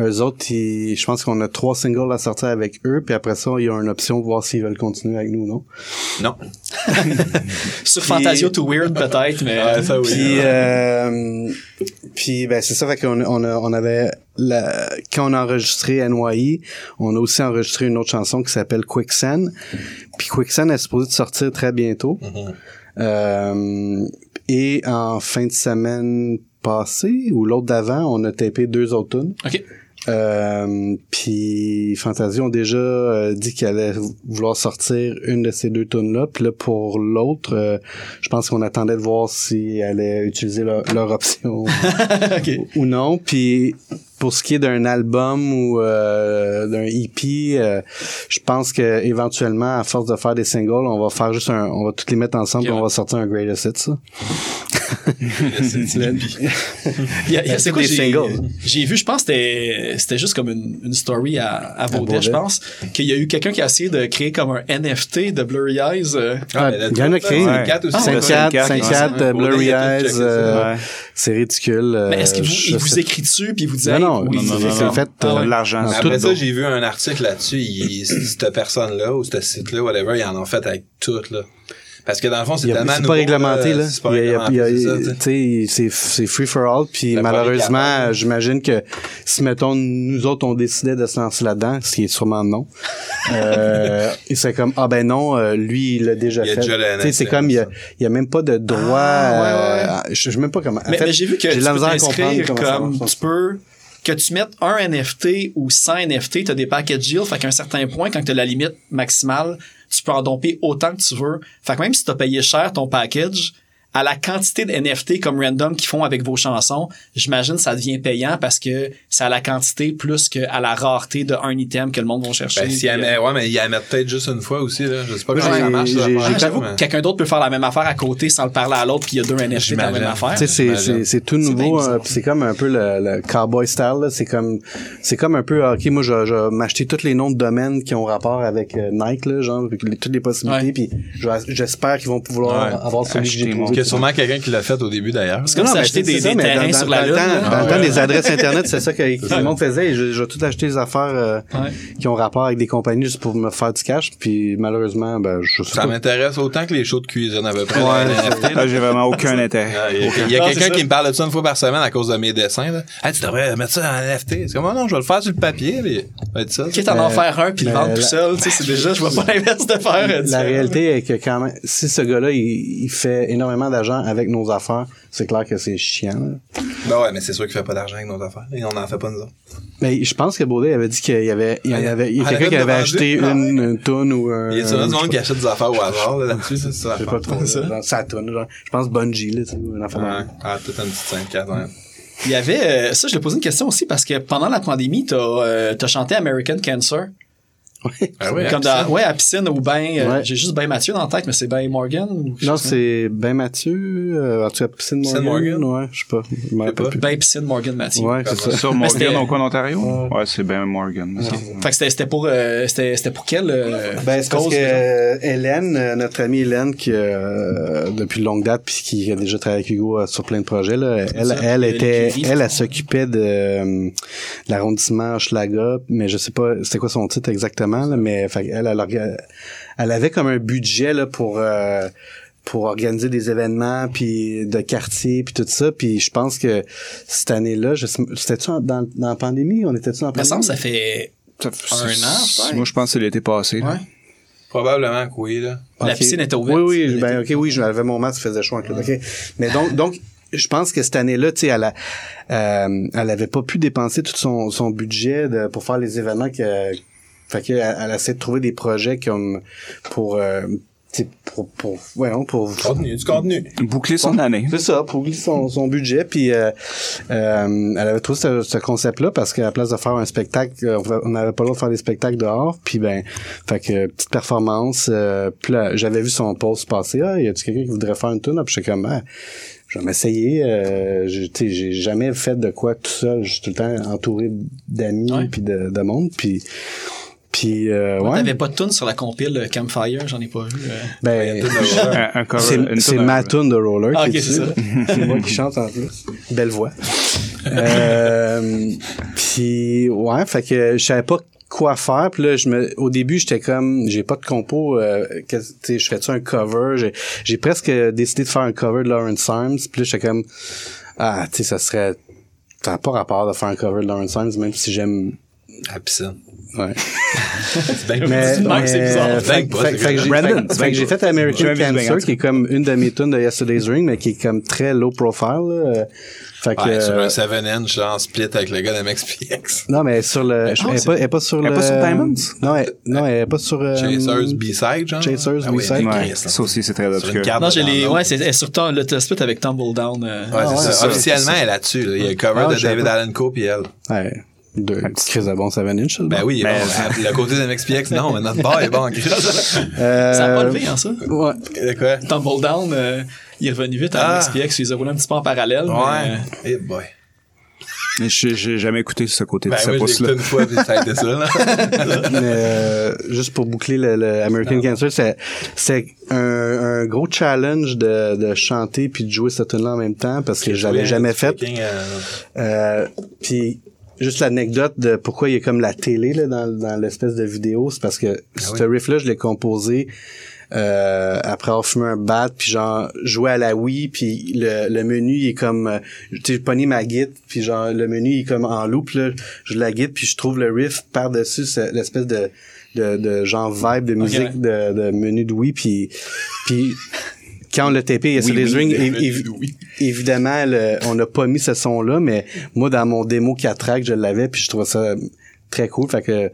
eux autres, ils- je pense qu'on a trois singles à sortir avec eux, puis après ça, il y a une option de voir s'ils veulent continuer avec nous ou non? Non. *laughs* sur Fantasio to Weird, peut-être, mais. Ah, ça oui. Puis, euh, puis ben c'est ça fait qu'on on a, on avait la, quand on a enregistré NYE, on a aussi enregistré une autre chanson qui s'appelle Quicksand. Puis Quicksand est supposé de sortir très bientôt. Euh, et en fin de semaine passée ou l'autre d'avant, on a tapé deux autres tunes. OK. Euh, puis Fantasy ont déjà euh, dit qu'ils allaient vou- vouloir sortir une de ces deux tunes là. Puis là pour l'autre, euh, je pense qu'on attendait de voir s'ils allaient utiliser leur, leur option *laughs* ou non. Puis pour ce qui est d'un album ou euh, d'un EP, je pense que éventuellement, à force de faire des singles, on va faire juste un, on va toutes les mettre ensemble, et on va sortir un greatest hits. *laughs* Il y a- il y a- c'est des j'ai- singles? J'ai vu, je pense que c'était c'était juste comme une, une story à, à Baudet, je pense, qu'il y a eu quelqu'un qui a essayé de créer comme un NFT de Blurry Eyes. euh, Ah, il y en a créé. là, 5-4 aussi. Ah, ouais. 5-4, 5-4, 5-4, ouais. euh, Blurry Eyes, euh, c'est ridicule. euh, mais est-ce qu'il vous, écrit dessus puis il vous dit Non, non, non, fait, Ah euh, de l'argent. Après ça, j'ai vu un article là-dessus. il- Cette personne-là ou ce site-là, whatever, ils en ont fait avec tout, là. Parce que dans le fond, c'est tellement C'est pas réglementé, là. C'est free for all, puis malheureusement, j'imagine que si, mettons, nous autres, on décidait de se lancer là-dedans, ce qui est sûrement non, euh, *laughs* c'est comme, ah ben non, euh, lui, il l'a déjà Il fait. c'est comme, il y a, même pas de droit, Ah, ouais, ouais. euh, je sais même pas comment. En Mais, j'ai vu que tu peux t'inscrire comme tu peux que tu mettes un NFT ou 100 NFT, tu as des package deals, fait qu'à un certain point, quand tu as la limite maximale, tu peux en domper autant que tu veux. Fait que même si tu as payé cher ton package, à la quantité de NFT comme Random qu'ils font avec vos chansons, j'imagine que ça devient payant parce que c'est à la quantité plus qu'à la rareté d'un item que le monde va chercher. Ben, s'il y en Puis, met- ouais, mais il y en met peut-être juste une fois aussi, là. Je sais pas comment ça marche, Ah, J'avoue mais- que quelqu'un d'autre peut faire la même affaire à côté sans le parler à l'autre, puis il y a deux NFT dans la même affaire. Tu sais, c'est, J'imagine. c'est, c'est tout nouveau, euh, puis c'est comme un peu le, le cowboy style, là. C'est comme, c'est comme un peu, ok, moi, je, je vais m'acheter tous les noms de domaines qui ont rapport avec euh, Nike, là, genre, toutes les possibilités, Ouais. puis j'espère qu'ils vont pouvoir Ouais. avoir celui que j'ai trouvé. Il y a sûrement quelqu'un qui l'a fait au début, d'ailleurs. C'est comme Non, mais c'est- des, mais terrains dans, sur dans la Lune. temps, dans le Ah temps des adresses internet, c'est ça que, *laughs* que tout le monde faisait. Je, je vais tout acheter des affaires euh, Ouais. qui ont rapport avec des compagnies juste pour me faire du cash. Puis malheureusement, ben je sais Ça m'intéresse autant que les shows de cuisine à peu près. Ouais, les c'est- NFT, là. Là, j'ai vraiment aucun *laughs* intérêt. Ah, Il y a, il y a Ah, quelqu'un qui me parle de ça une fois par semaine à cause de mes dessins. Là. Hey, tu devrais mettre ça en NFT. C'est comme, ah non, je vais le faire sur le papier. Ça. Quitte à en Mais- faire un puis le mais vendre tout seul, tu sais, c'est déjà, je vois pas l'inverse de faire. La réalité est que quand même, si ce gars-là, il, il fait énormément d'argent avec nos affaires, c'est clair que c'est chiant. là. Ben ouais, mais c'est sûr qu'il fait pas d'argent avec nos affaires. Et on n'en fait pas nous autres. Mais je pense que Baudet avait dit qu'il y avait, il y en avait, il y quelqu'un qui avait acheté Ah, une, une tonne ou un. Il y a souvent du monde qui achète des affaires au hasard là, là-dessus. c'est ça. Je sais pas trop. ça. Genre, ça tonne, genre. Je pense Bungie, là, tu sais, une affaire Ouais. Ah, toute une petite 5 ouais. Il y avait, euh, ça, je l'ai posé une question aussi parce que pendant la pandémie, t'as, euh, t'as chanté American Cancer. Ah ouais, comme dans, ouais, à piscine ou ben, euh, j'ai juste ben Mathieu dans la tête, mais c'est ben Morgan ou Non, c'est Ben Mathieu, euh, en tout cas, Piscine Piscine Morgan. Morgan? Ouais, je sais pas. Pas. Ben piscine Morgan Mathieu. Ouais, c'est ça. Sur Morgan, au coin d'Ontario? Ouais, c'est Ben Morgan. Fait que c'était, pour, euh, c'était, c'était pour quelle euh, Ben, c'est parce cause, que euh, Hélène, euh, notre amie Hélène, qui euh, depuis longue date, puis qui a déjà travaillé avec Hugo euh, sur plein de projets, là, elle, ça, elle elle était, elle, elle s'occupait de euh, l'arrondissement Schlaga, mais je sais pas, c'était quoi son titre exactement, là, mais fait, elle, elle, orga- elle avait comme un budget là pour euh, pour organiser des événements puis de quartier puis tout ça puis je pense que cette année-là c'était-tu dans, dans la pandémie? On était-tu en pandémie ça fait un an. Moi, je pense que c'est l'été passé. là. Probablement que oui, là. La piscine était ouverte. Oui, oui, ben, ok, oui, j'avais mon masque, faisait chaud en club. Ok. Mais donc, donc, je pense que cette année-là, tu sais, elle a, euh, elle avait pas pu dépenser tout son, son budget de, pour faire les événements que, fait que, elle, elle essaie de trouver des projets comme, pour, euh, tu sais, pour, pour, ouais, non, pour, Contenu, du contenu. Boucler son année. c'est ça, pour glisser son, son budget. Puis euh, euh, elle avait trouvé ce, ce concept-là parce qu'à la place de faire un spectacle, euh, on n'avait pas le droit de faire des spectacles dehors. Puis ben, fait que petite performance. Euh, puis là, j'avais vu son post passer. Ah, y a-tu quelqu'un qui voudrait faire une tune Puis j'étais comme, ah, je vais m'essayer. Euh, j'ai tu sais, j'ai jamais fait de quoi tout seul. Je suis tout le temps entouré d'amis puis de, de monde. Puis puis euh, ouais. T'avais pas de tune sur la compile Campfire, j'en ai pas vu. euh. Ben, Un, un cover- C'est, ma tune de roller. Ah, qui c'est *laughs* c'est moi qui chante en plus. Belle voix. euh, puis ouais, fait que je savais pas quoi faire. Puis là, je me, au début, j'étais comme, j'ai pas de compo. Euh, que- tu sais, je fais-tu un cover? J'ai, j'ai presque décidé de faire un cover de Lawrence Arms. Puis là, j'étais comme, ah, tu sais, ça serait, ça n'a pas rapport de faire un cover de Lawrence Arms, même si j'aime. Ouais. *laughs* Mais, même, c'est bizarre. fait, fait- fait j'ai- fait- que j'ai American Cancer, qui est comme une de mes tunes de Yesterday's Ring, mais qui est comme très low profile. là. Fait que, Ouais, sur euh, un 7 inch, genre split avec le gars d'MXPX. non, mais sur le, je- elle, est c'est- pas, elle est pas sur Elle le. est pas sur Diamonds? Non, elle, non, elle est pas sur. euh, Chasers B-side, genre? Chasers Ah oui, B-side. mais Ouais, Chris, ça aussi, c'est très obscur. Non, de j'ai les, ouais, c'est sur ton- le split avec Tumble Down. euh. Ouais, Ah, c'est ouais, ça. c'est ça, Officiellement, elle est là-dessus. là. Il y a le cover Ah, de David. Allen Coe puis elle. Ouais. De, une petite crise de bon 7 inch, ça, le Ben oui, bon, le côté de MXPX, non, mais notre bar est bon en crise. Euh, Ça a pas levé, hein, ça? Ouais. De quoi? Tumble Down, euh, il est revenu vite à Ah. SPX, il les a roulés un petit peu en parallèle. mais, euh, Ouais. Eh boy. Mais j'ai jamais écouté ce côté Ben de ce oui, écouté une fois, puis ça a été ça, là. *laughs* Mais euh, juste pour boucler le, le American Cancer, c'est c'est un, un gros challenge de, de chanter puis de jouer cette tune-là en même temps parce que j'avais jamais fait. Euh, Euh, puis juste l'anecdote de pourquoi il y a comme la télé là, dans, dans l'espèce de vidéo, c'est parce que ce riff-là, je l'ai composé euh, après avoir fumé un bat, puis genre jouer à la Wii, puis le, le menu il est comme, euh, tu sais, pogné ma guide, puis genre le menu il est comme en loop là, je la guide, puis je trouve le riff par dessus l'espèce de, de de genre vibe de musique de, de menu de Wii, puis puis quand l'a il y a sur les rings, évi- évi- évidemment, le- on n'a pas mis ce son-là, mais moi, dans mon démo 4 tracks, je l'avais, puis je trouvais ça très cool. Fait que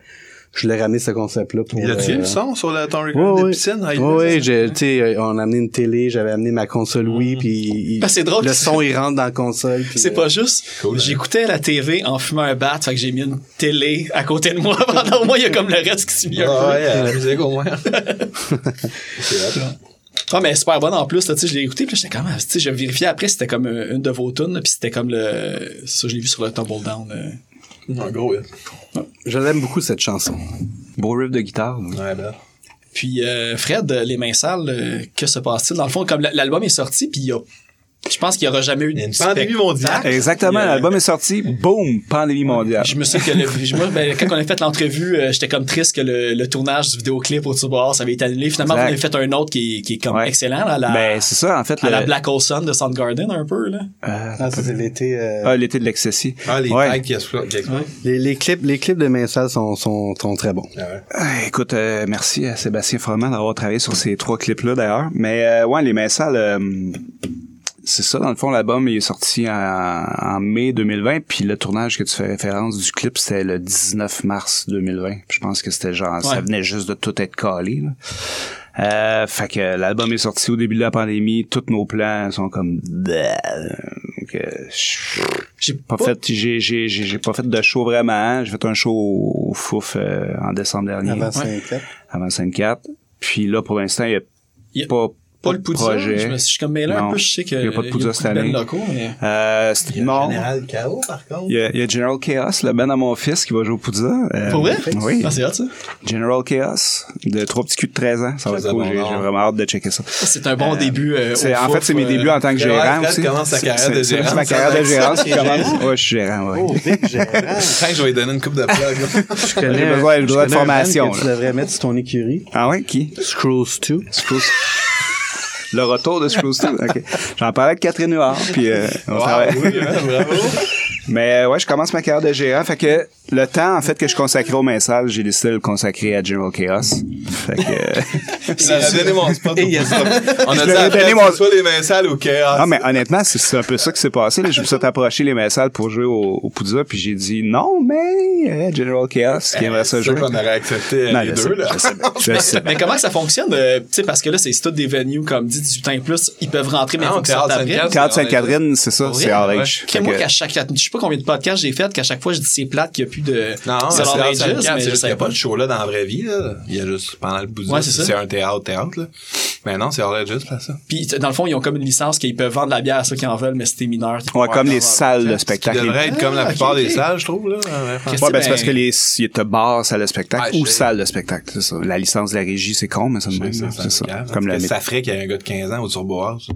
je l'ai ramené ce concept-là pour. Il a-tu euh, le son sur le, ton Ouais, record de ouais. piscine? Ah, il Ouais, met ouais, ça. j'ai- tu sais, on a amené une télé, j'avais amené ma console Wii, puis il- Ben, c'est drôle le son il rentre dans la console. puis, C'est euh, pas juste. Cool, hein. J'écoutais la TV en fumant un bat, fait que j'ai mis une télé à côté de moi. *laughs* Pendant au moins, il y a comme le reste qui s'est mis un Ah ouais, à la musique au moins. *laughs* C'est là. Ah, mais super bonne en plus, là, tu sais, je l'ai écouté, puis là, j'étais quand même, tu sais, j'ai vérifié après, c'était comme euh, une de vos tunes, là, puis c'était comme le, ça, je l'ai vu sur le Tumble Down. euh. En gros, ouais. Je l'aime beaucoup cette chanson. Beau riff de guitare. Ouais, ben. Puis, euh, Fred, euh, Les Mains Sales, euh, que se passe-t-il? Dans le fond, comme l'album est sorti, puis il y a, je pense qu'il y aura jamais eu de une pandémie mondiale. Exactement, euh, l'album est sorti, boum, pandémie mondiale. Je me souviens que le, moi, ben, quand on a fait l'entrevue, euh, j'étais comme triste que le, le tournage du vidéoclip au Turbo House avait été annulé. Finalement, Exact. on a fait un autre qui est, qui est comme Ouais. excellent, à la, Ben, c'est ça, en fait. à le- la Black Hole Sun de Soundgarden, un peu, là. Euh, Ah, ça, c'est l'été. euh, ah, l'été de l'ecstasy. Ah, les Ouais. tags qui explosent. les, les clips, les clips de Minsal sont, sont, sont très bons. Ah ouais. Ah, écoute, euh, merci à Sébastien Froment d'avoir travaillé sur ces trois clips-là, d'ailleurs. Mais, euh, ouais, les euh, c'est ça, dans le fond, l'album il est sorti en, en mai 2020, puis le tournage que tu fais référence du clip, c'était le 19 mars 2020. Puis je pense que c'était genre, ça venait juste de tout être calé, là. Euh, fait que l'album est sorti au début de la pandémie, tous nos plans sont comme euh, je- J'ai pas fait j'ai j'ai j'ai j'ai pas fait de show vraiment hein. j'ai fait un show au Fouf euh, en décembre dernier Avant Ouais. 5 avant scène 4 puis là pour l'instant il y a, Il y a pas Pas le Poudza. projet Je me suis comme mêlé un Non. peu, je sais que. Il y a pas de Poudza beaucoup cette année. euh, Il y a non Général Chaos, par contre. il y, a, il y a General Chaos le band à mon fils qui va jouer au Poudza euh, Pour vrai? oui Ah, c'est hot, ça. General Chaos de trois petits culs de 13 ans ça va être cool j'ai vraiment hâte de checker ça C'est un bon début. euh, c'est, au en fait, c'est mes euh, débuts en tant que gérant Fred aussi. commence sa C'est- carrière de c'est- c'est gérant, ma carrière de gérant qui commence. Ouais, je suis gérant, ouais. Oh, gérant. *laughs* Quand je vais lui donner une coupe de plug. Je connais, J'ai besoin- de formation, Tu devrais mettre sur ton écurie. Ah ouais, qui? Scrolls 2. Le retour de Screws 2. OK. J'en parlais avec Catherine Huard, puis euh, on travaille. oui, ouais, bravo. *laughs* Mais euh, ouais, je commence ma carrière de gérant. Fait que le temps, en fait, que je consacrais au message, j'ai décidé de le consacrer à General Chaos. Fait que... Il a donné mon spot. Et *laughs* il y a ça. On Je a dit après, mon... soit les mains sales ou chaos. Non, mais honnêtement, c'est c'est un peu ça qui s'est passé. Là. Je me suis approché les messages pour jouer au, au Poudza, puis j'ai dit non, mais euh, General Chaos, qui aimerait ça C'est sûr jouer. qu'on aurait accepté Non, les je deux, sais, là. je sais, je sais. Mais comment que ça fonctionne? euh, tu sais, parce que là, c'est tout des venues comme dit 18 ans et plus, ils peuvent rentrer, mais il Ah, faut Théâtre après. Sainte-Catherine. Théâtre Sainte-Catherine, c'est ça, c'est. Que Fait moi, que- qu'à chaque, je sais pas combien de podcasts j'ai fait, qu'à chaque fois, je dis c'est plate qu'il n'y a plus de. Non, c'est juste qu'il n'y a pas de show là dans la vraie vie, là. Il y a juste pendant le bout Ouais, c'est ça. un théâtre, théâtre, là. Mais non, c'est hors juste là, ça. Puis, dans le fond, ils ont comme une licence qu'ils peuvent vendre de la bière à ceux qui en veulent, mais c'était mineur. Ouais, comme les salles de spectacle. devrait être comme la Ah, plupart des salles, je trouve, là. Ouais, ben, c'est parce que les, te bar salle de spectacle ou salle de spectacle, c'est ça. La licence de la régie, c'est con, mais ça me C'est ça, ça. Comme la ça ferait qu'il y ait un gars de 15 ans au Turbo House.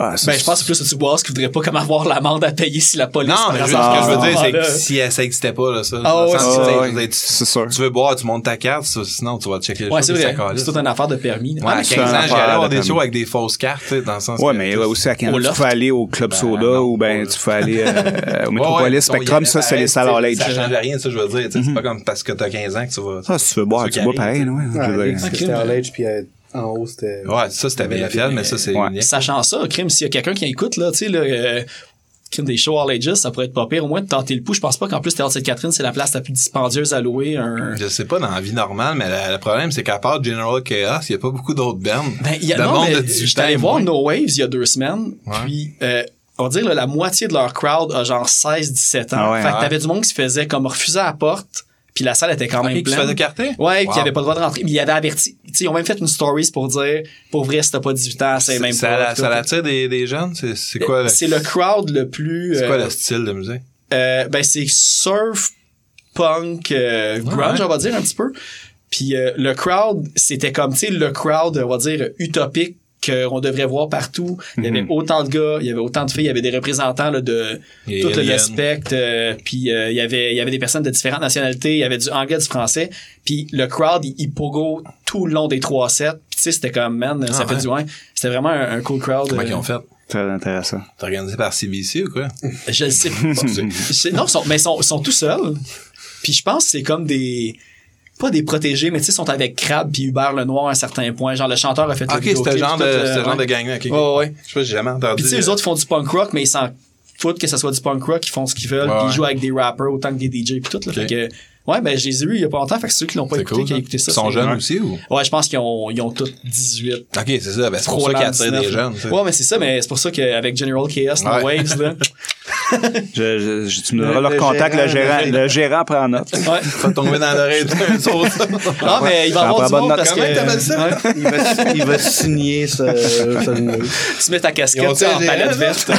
Ah, Ben, je pense que c'est plus le Tubois qui voudrait pas comme avoir l'amende à payer si la police. Non, mais je- hasard, ce que je veux dire, ce c'est que si ça existait pas, là, ça. Ah ouais, c'est sûr. Tu veux boire, tu montes ta carte, ça, sinon tu vas checker le Ouais, c'est vrai. C'est toute une affaire de permis. Ouais, Ah, à mais 15 c'est un ans, j'allais avoir de des shows avec des fausses cartes, tu sais, dans le sens Ouais, mais ouais, aussi à Canada, Au tu peux aller au Club Soda non, ou ben tu peux aller euh, *laughs* au Metropolis Spectrum, il y ça a- c'est les pareil, salles age. Ça change rien, ça, je veux dire. C'est pas comme parce que t'as 15 ans que tu vas. Ça, si tu veux boire, tu bois pareil, ouais. c'était Age, puis euh, en haut, c'était... Ouais, ça, c'était bien fiable, mais ça, c'est Ouais. unique. Sachant ça, crime, s'il y a quelqu'un qui écoute, là, tu sais, là, euh, crime des shows all ages, ça pourrait être pas pire. Au moins, de tenter le pouls. Je pense pas qu'en plus, Théâtre Sainte-Catherine, c'est la place la plus dispendieuse à louer. Un... Je sais pas dans la vie normale, mais le, le problème, c'est qu'à part General Chaos, il y a pas beaucoup d'autres bands. Ben, il y a, de non, monde mais de 18 j'étais allé voir. No Waves il y a deux semaines, Ouais. puis euh, on va dire, là, la moitié de leur crowd a genre 16-17 ans. Ah ouais, fait que ouais. t'avais du monde qui se faisait comme refuser à la porte, puis la salle était quand même se pleine. faisait carter? Ouais, puis Wow. il avait pas le droit de rentrer. Mais il avait averti. Tu sais, ils ont même fait une stories pour dire, pour vrai, si t'as pas 18 ans, c'est même ça, pas. la- ça l'attire des, des jeunes? C'est, c'est quoi, le, C'est le crowd le plus. c'est quoi euh, le style de musique? euh, ben c'est surf, punk, euh, grunge, ouais. on va dire un petit peu. Puis euh, le crowd, c'était comme, tu sais, le crowd, on va dire, utopique qu'on devrait voir partout. Il y avait autant de gars, il y avait autant de filles, il y avait des représentants là, de Les tout le spectre. euh, puis euh, il y avait il y avait des personnes de différentes nationalités, il y avait du anglais, du français. Puis le crowd, il, il pogo tout le long des trois sets. Puis tu sais, c'était comme, man, ça Ah, fait du bien. C'était vraiment un, un cool crowd. Comment euh, ils ont fait? Très intéressant. T'es organisé par CBC ou quoi? Je le sais pas. *laughs* Non, sont, mais ils sont, ils sont tout seuls. Puis je pense que c'est comme des pas des protégés, mais tu sais, ils sont avec Crab puis Hubert Lenoir à un certain point. Genre, le chanteur a fait Ok, c'était le genre de, euh, genre ouais. de gang-là. ok. Ouais, ouais. Je sais pas, j'ai jamais entendu. Puis tu sais, les euh, autres font du punk rock, mais ils s'en foutent que ça soit du punk rock, ils font ce qu'ils veulent, Ouais, ils jouent avec des rappers autant que des DJ puis tout. Là. Fait que, ouais, ben, je les ai eus il y a pas longtemps, fait que ceux qui l'ont pas C'est écouté, cool. qui ont ça. écouté ça. Ils sont jeunes aussi ou? Ouais, je pense qu'ils ont, ils ont tous 18. Ok, c'est ça. Ben, c'est pour ça qu'ils attirent des jeunes. tu. Ouais, mais c'est ça, mais c'est pour ça qu'avec General Chaos, No Ouais. Waves, là. *laughs* Je, je, je- tu me donneras Le- leur le contact, le gérant, le- le gérant prend note. Ouais. *laughs* Tomber dans l'oreille d'un *laughs* autre. Non, mais il va avoir du monde bonne parce. Comment ça? Ouais. il, va, il va signer ce, ce- tu mets ta casquette tu en palette verte.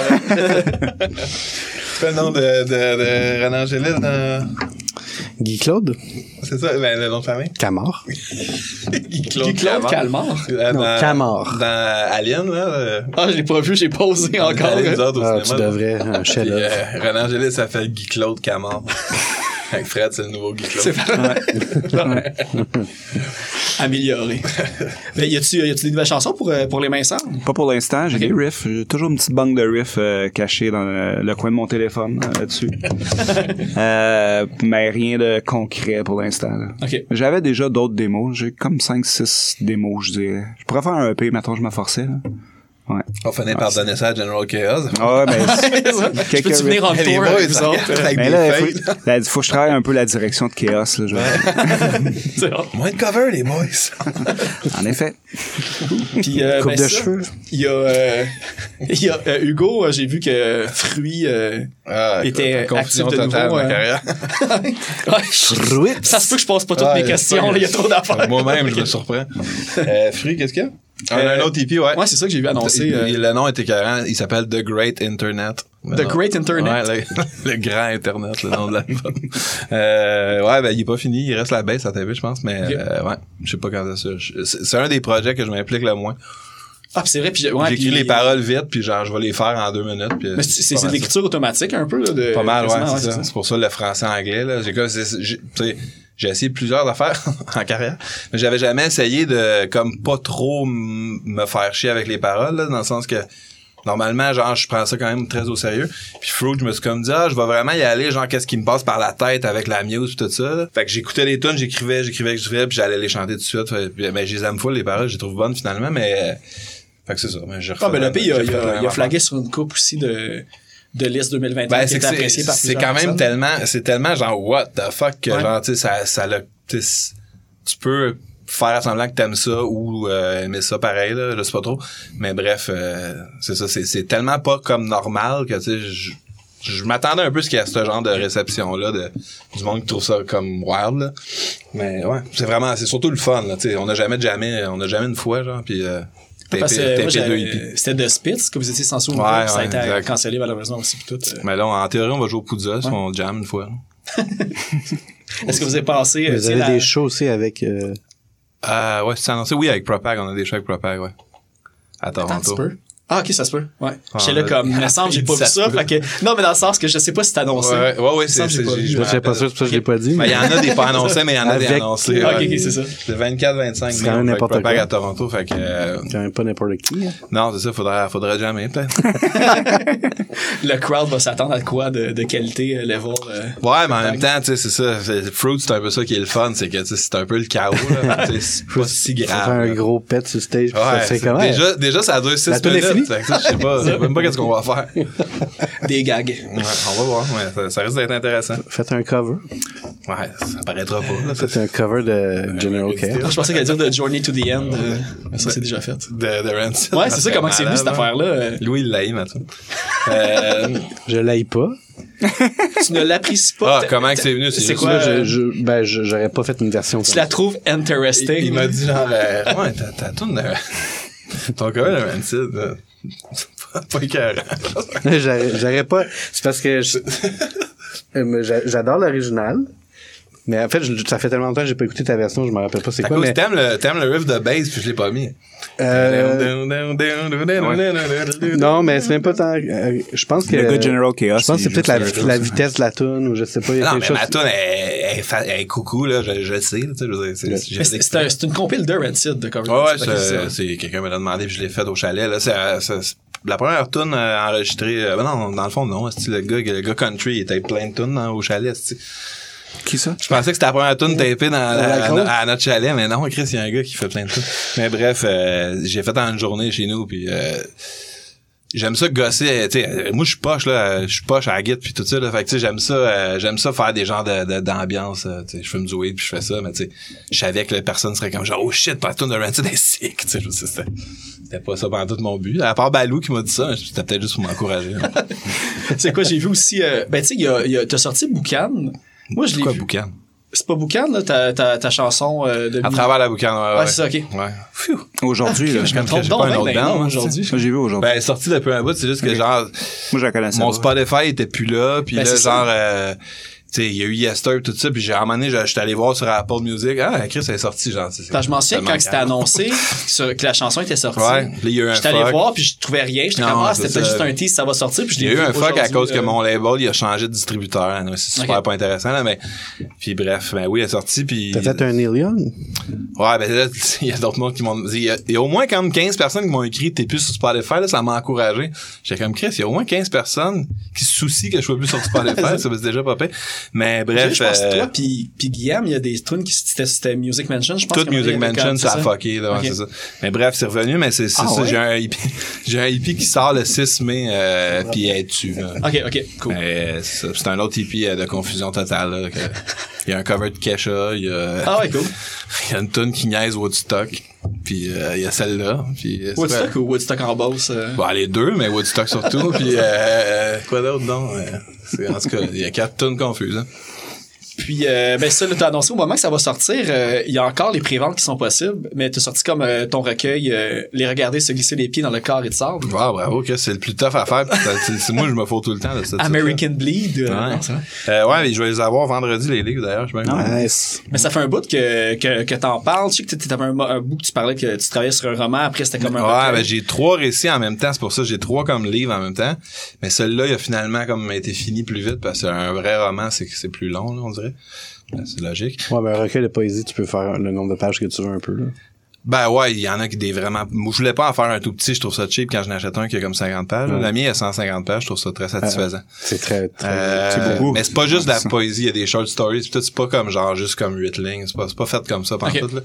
C'est le nom de, de, de Renan Angélil dans... Guy Claude C'est ça, ben, le nom de famille? Camard. *laughs* Guy Guy Claude Calmar. Euh, Non, dans- Camard. Dans Alien, là. euh, Ah, je l'ai pas vu, j'ai pas osé encore. Alien, hein. nous autres, au Ah, tu cinéma, là. devrais, un *laughs* Puis, chef-d'œuvre. euh, Renan Angélil s'appelle Guy Claude Camard. *laughs* Avec Fred, c'est le nouveau Guy Claude. Amélioré. Mais y a-tu, y a-tu des nouvelles chansons pour, euh, pour les mains sales? Pas pour l'instant, j'ai des riffs. J'ai toujours une petite banque de riffs euh, cachée dans le, le coin de mon téléphone euh, là-dessus. *laughs* Euh, mais rien de concret pour l'instant. J'avais déjà d'autres démos. J'ai comme 5-6 démos, je dirais. Je pourrais faire un EP, maintenant je m'efforçais. Là. Ouais. On finit par donner ça à General Chaos. Ah ouais, ben, *laughs* Je quelques peux-tu venir en tour avec vous autres? *laughs* Mais là, il faut, que je travaille un peu la direction de Chaos. Là, bon. *laughs* Moins de cover, les boys. En effet. Puis, euh, Coupe ben, de ça, cheveux. Il y a, euh, il y a euh, Hugo, euh, j'ai vu que Fruit euh, Ah, était actif confusion de totale, nouveau. ma euh, carrière. Fruit. ça se peut que je pose pas toutes Ah, mes questions, il y a trop d'affaires. Moi-même, je me surprends. Free, qu'est-ce qu'il y a? Un, Euh, un autre EP, ouais. Ouais, c'est ça que j'ai vu annoncer. euh, Le nom est écœurant. Il s'appelle The Great Internet. The Great Internet. Ouais, le, *laughs* le grand Internet, le nom de l'album. euh, ouais, ben, il est pas fini. Il reste la baisse à TV, je pense. Mais, euh, ouais, je sais pas quand ça. C'est un des projets que je m'implique le moins. Ah, c'est vrai, puis ouais, J'écris les paroles vite, puis genre, je vais les faire en deux minutes. Puis, Mais c'est de l'écriture automatique un peu, là, de. Pas mal, ouais, c'est ça. C'est pour ça le français-anglais, là. J'ai comme, c'est- j'ai- essayé plusieurs affaires *laughs* en carrière, mais j'avais jamais essayé de, comme, pas trop me faire chier avec les paroles, là, dans le sens que, normalement, genre, je prends ça quand même très au sérieux. Puis Fruit, je me suis comme dit, ah, je vais vraiment y aller, genre, qu'est-ce qui me passe par la tête avec la muse pis tout ça. là. Fait que j'écoutais les tunes, j'écrivais, j'écrivais, j'écrivais, puis j'allais les chanter tout de suite. Fait- puis, mais je les aime full, les paroles, je les trouve bonnes finalement, mais, euh, fait que c'est ça. Mais je Ah, ben le pays, il a, a- a flagué sur une coupe aussi de, de liste 2021 Ben, qui c'est appréciée par quand même personnes. tellement, c'est tellement genre, what the fuck, que Ouais. genre, tu sais, ça, ça l'a, tu peux faire semblant que t'aimes ça ou euh, aimer ça pareil, là, je sais pas trop. Mais bref, euh, c'est ça, c'est, tellement pas comme normal que, tu sais, je, je m'attendais un peu à ce qu'il y a ce genre de réception-là de, du monde qui trouve ça comme wild, là. Mais ouais, c'est vraiment, c'est surtout le fun, là, tu sais, on n'a jamais de jamais, on a jamais une fois, genre, puis euh, C'était de Spitz que vous étiez censé ouvrir, Ouais, puis ça a ouais, été exact. cancellé malheureusement aussi puis tout. euh. Mais là, en théorie, on va jouer au Poudza, si on jam une fois. *laughs* Est-ce que vous avez pensé euh, Vous avez la- des shows aussi avec... euh, Ah ouais, c'est annoncé. Oui, avec Propag, on a des shows avec Propag, ouais. À Attends un Toronto. petit peu. Ah, ok, ça se peut. Ouais. Ah, J'étais là comme, il me semble, j'ai pas vu ça ça. Fait que, non, mais dans le sens que je sais pas si c'est annoncé. Ouais, ouais, ouais, Il c'est, c'est, j'ai- Je me sais pas sûr, c'est pour ça que je l'ai pas dit. Ben, il y en a des pas annoncés, mais il y en a des annoncés. Ok, ouais. ok, c'est ça. Le 24-25 C'est mai, quand même n'importe quoi. à Toronto, fait que, euh, Quand même pas n'importe qui. hein. non, c'est ça, faudrait, faudrait jamais, peut-être. *laughs* Le crowd va s'attendre à quoi de, de qualité euh, level. euh. Ouais, mais en même temps, tu sais, c'est ça. c'est- Fruit, c'est un peu ça qui est le fun, c'est que, tu sais, c'est un peu le chaos, là. *laughs* C'est pas si grave. un gros pet sur stage. ça c'est- déjà, déjà, ça dure 6 La toune est minutes. Je sais pas, *laughs* je sais même pas qu'est-ce qu'on va faire. *laughs* Des gags. Ouais, on va voir, mais ça, ça risque d'être intéressant. Faites un cover. Ouais, ça paraîtra pas, là. Faites un cover de General. Ah, je pensais qu'elle allait dire de Journey to the End. euh, mais ça, c'est déjà fait. De, de Rancid. Ouais, c'est ça, comment c'est vu, cette affaire-là? Louis, il l'a eu, maintenant. Euh, Je l'aille pas. *laughs* tu ne l'apprécies pas. ah, comment que c'est venu? C'est quoi? Là, euh, je, je, ben, j'aurais pas fait une version Tu la trouves interesting. Il, il m'a dit genre, euh, ouais, t'as, t'as ton cover de Rancid, pas, écœurant. j'aurais, pas. C'est parce que *laughs* euh, j'adore l'original. Mais en fait, je- ça fait tellement longtemps que j'ai pas écouté ta version, je me rappelle pas c'est quoi. cause Mais, t'aimes le, t'aimes le riff de bass puis je l'ai pas mis. euh, non, mais c'est même pas tant. euh, je pense que. Le gars de General Chaos, Je pense que c'est peut-être la, vitesse de la tune ou je sais pas. Il y a Non, mais chose. ma tune est, est, fa- est coucou, là, je, je le sais, tu sais, je veux dire, c'est, un- c'est une compile de Rancid de cover. Ouais, ouais, C'est quelqu'un me l'a demandé puis je l'ai fait au chalet. Là, c'est, c'est- c'est- la première tune euh, enregistrée, euh, ben non, dans le fond, non, c'est le gars, le gars country, il était plein de tunes dans- au chalet, c'est Qui ça? Je pensais que c'était la première tune tapée dans, la à, notre chalet, mais non, Chris, il y a un gars qui fait plein de tunes. Mais bref, euh, j'ai fait en une journée chez nous, puis euh, j'aime ça gosser, tu sais, euh, moi je suis poche là, je suis poche à la guitare puis tout ça là, fait que tu sais j'aime ça euh, j'aime ça faire des genres de, de- d'ambiance, tu sais, je fume du weed puis je fais ça, mais tu sais, je savais que la personne serait comme genre oh shit, pas tune de Rancid est sick, *laughs* tu sais, c'était c'était pas ça pendant tout mon but. À part Balou qui m'a dit ça, c'était peut-être juste pour m'encourager. C'est *laughs* quoi, j'ai vu aussi. euh, ben, tu sais, il y a, il y a- t'as sorti Boucan. Moi, je l'ai Quoi vu. boucan? C'est pas Boucan, là, ta, ta, ta chanson euh, de. À travers la boucan, ouais. Ouais, c'est ça, ok. Ouais. Aujourd'hui, là. je j'ai donc pas un autre ben band, moi, aujourd'hui. Moi, j'ai vu aujourd'hui. Ben, sorti depuis un bout, c'est juste que genre, Moi, je la connaissais mon. Spotify était plus là, puis Ben, là, genre, euh, sais, il y a eu Yester et tout ça, puis j'ai, à un moment donné, j'ai- j'étais allé voir sur Apple Music, ah, Chris, elle est sortie, genre, c'est- je m'en souviens quand c'était annoncé *laughs* sur- que la chanson était sortie. Ouais, puis il y a eu un J'étais allé voir, puis je trouvais rien. J'étais comme, ah, c'est c'était peut-être juste un tease, ça va sortir. Puis je Il y a eu un fuck à cause que euh, mon label, il a changé de distributeur. hein, C'est super pas intéressant, là, mais, puis bref, ben oui, elle est sortie, puis... T'as fait un Neil Young? Ouais, ben là, *laughs* il y a d'autres mondes qui m'ont dit, il y, a, il y a au moins comme 15 personnes qui m'ont écrit, t'es plus sur Spotify, là, ça m'a encouragé. J'étais comme, Chris, il y a au moins 15 personnes qui se soucient que je sois plus sur Spotify, *laughs* ça c'est déjà pas. Mais bref, Je pense que toi, puis Guillaume, il y a des tunes qui c'était c'était Music Mansion, je pense. Tout qu'à un moment Music Mansion, ça a fucké, là, c'est ça. Mais bref, c'est revenu, mais c'est c'est Ah ça, j'ai un hippie, *laughs* j'ai un hippie qui sort le 6 mai, euh, puis elle est dessus, là. Ok, ok, cool. Mais c'est un autre hippie euh, de confusion totale, là, *laughs* il y a un cover de Kesha, il y a, Ah ouais, cool. *laughs* il y a une tune qui niaise Woodstock, puis euh, il y a celle-là, puis euh, Woodstock ou Woodstock en boss? euh? Bon, les deux, mais Woodstock surtout, puis euh, quoi d'autre, non? euh, en tout cas, il y a quatre tunes confuses, hein. Puis, euh, ben ça, là, t'as annoncé au moment que ça va sortir, euh, il y a encore les préventes qui sont possibles, mais t'as sorti comme euh, ton recueil, euh, les regarder se glisser les pieds dans le corps et de sable. Wow, bravo, que c'est le plus tough à faire, puis ça- c'est c'est moi, je me fous tout le temps de cette American Bleed. euh, Ouais. non. Euh, ouais, mais je vais les avoir vendredi, les livres, d'ailleurs. Je Nice. Mais ça fait un bout que, que, que t'en parles. Je sais que t'avais un, un bout que tu parlais que tu travaillais sur un roman, après c'était comme un Ouais, recueil. ben j'ai trois récits en même temps, c'est pour ça que j'ai trois comme livres en même temps. Mais celui-là, il a finalement comme été fini plus vite parce qu'un vrai roman, c'est que c'est plus long, là, on dirait. Ben, C'est logique. Ouais, mais un recueil de poésie, tu peux faire le nombre de pages que tu veux un peu, là. Ben ouais, il y en a qui des vraiment. Moi, je voulais pas en faire un tout petit, je trouve ça cheap quand je n'achète un qui a comme 50 pages. La mienne a 150 pages, je trouve ça très satisfaisant. C'est très, très, Euh, c'est beaucoup. Mais c'est pas juste de la poésie, il y a des short stories, pis tout, c'est pas comme genre juste comme 8 lignes, c'est pas, c'est pas fait comme ça pendant tout, là.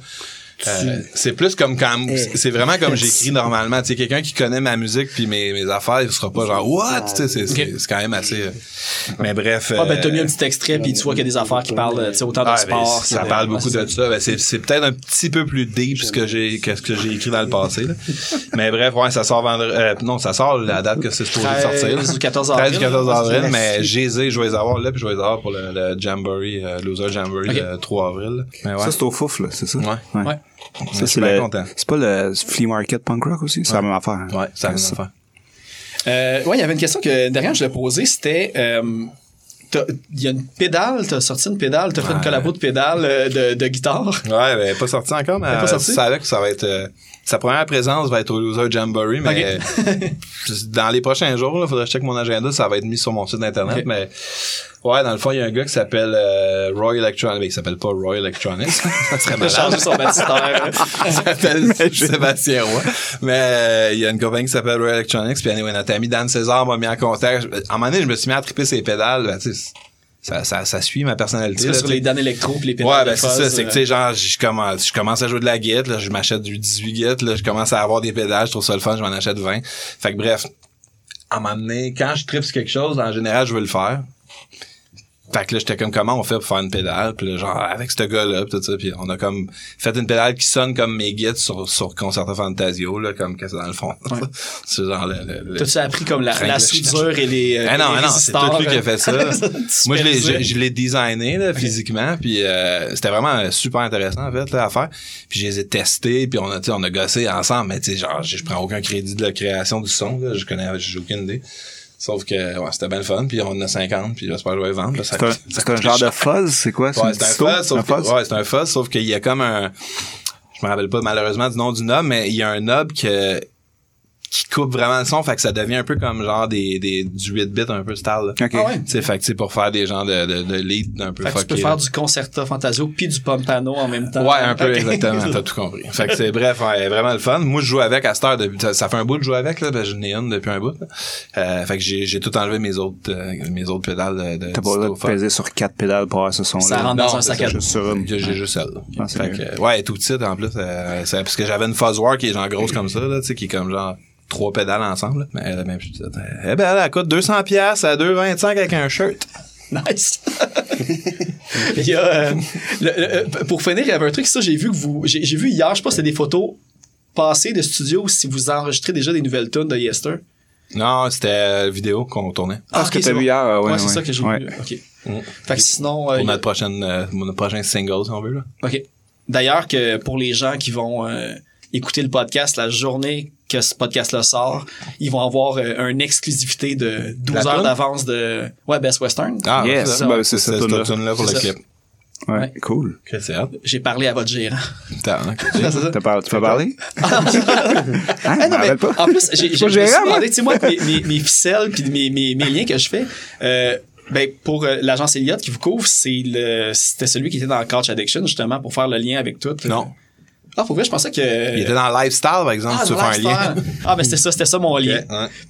Euh, c'est plus comme quand c'est vraiment comme j'écris normalement tu sais quelqu'un qui connaît ma musique puis mes, mes affaires il sera pas genre what? Tu sais c'est c'est Ok. c'est quand même assez euh, mais bref Ah, ben, t'as mis euh, un petit extrait, puis tu vois qu'il y a des affaires qui parlent, tu sais, autant de ah, ben, sport. ça parle beaucoup c'est de ça. Ben, c'est, c'est peut-être un petit peu plus deep que ce que j'ai, que ce que j'ai écrit dans le passé, là. Mais bref, ouais, ça sort vendredi, euh, non, ça sort la date que c'est supposé 13 sortir. ou 14 13 avril. ou 14 avril, Ouais, mais j'ai je vais les avoir là, puis je vais les avoir pour le, le Jamboree, euh, Loser Jamboree, Ok. le 3 avril. Mais ouais. Ça, c'est au fouf, là, c'est ça? Ouais. Ouais. Ça, c'est le, pas le flea market punk rock aussi? C'est la même affaire. hein? Ouais. Euh, ouais, il y avait une question que derrière je l'ai posée, c'était euh, il y a une pédale, t'as sorti une pédale, t'as fait une Ouais. collabo de pédale euh, de, de guitare. Ouais, elle est pas sorti encore, mais Elle pas sortie? je savais que ça va être, sa première présence va être au Loser Jamboree, mais *laughs* dans les prochains jours, il faudrait que je check mon agenda, ça va être mis sur mon site internet, mais ouais, dans le fond, il y a un gars qui s'appelle euh, Roy Electronics, mais il s'appelle pas Roy Electronics, *laughs* ça serait Il a changé malade. son baptistère. *laughs* Il s'appelle Sébastien Roy. Mais euh, il y a une compagnie qui s'appelle Roy Electronics, puis anyway, notre ami Dan César m'a mis en contact. À un moment donné, je me suis mis à triper ses pédales, ben, tu sais, ça, ça, ça suit ma personnalité. Tu là, sur tu les Dan Electro puis les pédales Ouais, ben c'est ça, c'est que tu euh, sais genre je commence je commence à jouer de la guitare, là, je m'achète du 18 guides, là, je commence à avoir des pédales, je trouve ça le fun, je m'en achète 20. Fait que bref, à donné, quand je tripe sur quelque chose, en général, je veux le faire. Fait que là, j'étais comme, comment on fait pour faire une pédale? Puis là, genre, avec ce gars-là, pis tout ça. Puis on a comme fait une pédale qui sonne comme mes guides sur, sur Concerto Fantasio, là, comme que c'est dans le fond. *laughs* c'est genre le... le- le- T'as-tu appris comme la, la soudure et les. euh, Ah non, les ah non, c'est tout lui qui a fait ça. *laughs* *laughs* Moi, je l'ai, je, je l'ai designé là, physiquement, puis euh, c'était vraiment super intéressant en fait là, à faire. Puis je les ai testés, puis on a, on a gossé ensemble, mais tu sais, genre, je je prends aucun crédit de la création du son, là, je connais, j'ai aucune idée. Sauf que ouais, c'était bien le fun, puis on en a 50, puis j'espère que je vais vendre. C'est un, genre de fuzz, c'est quoi? Ouais, c'est un disto? fuzz, sauf Un que, fuzz? ouais, c'est un fuzz, sauf qu'il y a comme un, je me rappelle pas malheureusement du nom du knob, mais il y a un knob que, qui coupe vraiment le son, fait que ça devient un peu comme genre des, des, du 8 bits un peu style, là. Ok. Ah ouais. Tu sais, fait que c'est pour faire des genres de, de, de lead un peu Fait que tu peux faire là. du concerto fantasio puis du pompano en même temps. Ouais, un peu, exactement. T'as tout compris. Fait que c'est bref, ouais, vraiment le fun. Moi, je joue avec à cette heure depuis, ça, ça fait un bout de jouer avec, là, parce que j'en ai une depuis un bout, là. Euh, fait que j'ai, j'ai tout enlevé mes autres, euh, mes autres pédales de, de T'as pas le droit de peser sur quatre pédales pour avoir ce son-là. Ça rentre dans un sac à dos. J'ai juste celle-là. Ah, fait que, ouais, tout petite en plus. Euh, c'est parce que j'avais une Fuzzwar qui est genre grosse comme ça, là, tu sais, qui est comme genre trois pédales ensemble. Mais elle est même plus petite. Eh ben, elle, elle coûte 200 pièces à 2,25 avec un shirt. *laughs* Nice. *laughs* Il y a, euh, le- le- euh, pour finir, il y avait un truc, ça, j'ai vu que vous, j'ai j'ai vu hier, je sais pas, c'était des photos passées de studio si vous enregistrez déjà des nouvelles tunes de Yester. Non, c'était euh, vidéo qu'on tournait. Ah, ce que ok, t'as c'est vu bon. hier, ouais, Ouais, c'est ouais. ça que j'ai Ouais. vu. OK. Mm. Fait que sinon, euh, Pour a- notre prochaine, euh, notre prochain single, si on veut, là. OK. D'ailleurs, que pour les gens qui vont euh, écouter le podcast, la journée que ce podcast-là sort, ils vont avoir euh, une exclusivité de 12 La heures d'avance de ouais, Best Western. Ah, Yes, c'est ça. ben, c'est cette pour C'est le ça. clip. Ouais, Ouais. cool. J'ai parlé à votre gérant. T'as *laughs* par- tu peux parler? *laughs* Ah, Hein, je Ah, non, mais pas. en plus, j'ai, moi. demandé, tu sais, moi, mes, mes, mes ficelles puis mes, mes, mes liens que je fais, euh, ben, pour euh, l'agence Elliott qui vous couvre, c'est le, c'était celui qui était dans Couch Addiction, justement, pour faire le lien avec tout. Non. Ah, pour vrai, je pensais que... Il était dans Lifestyle, par exemple, ah, si tu veux faire un lien. Ah, ben, c'était ça, c'était ça mon lien.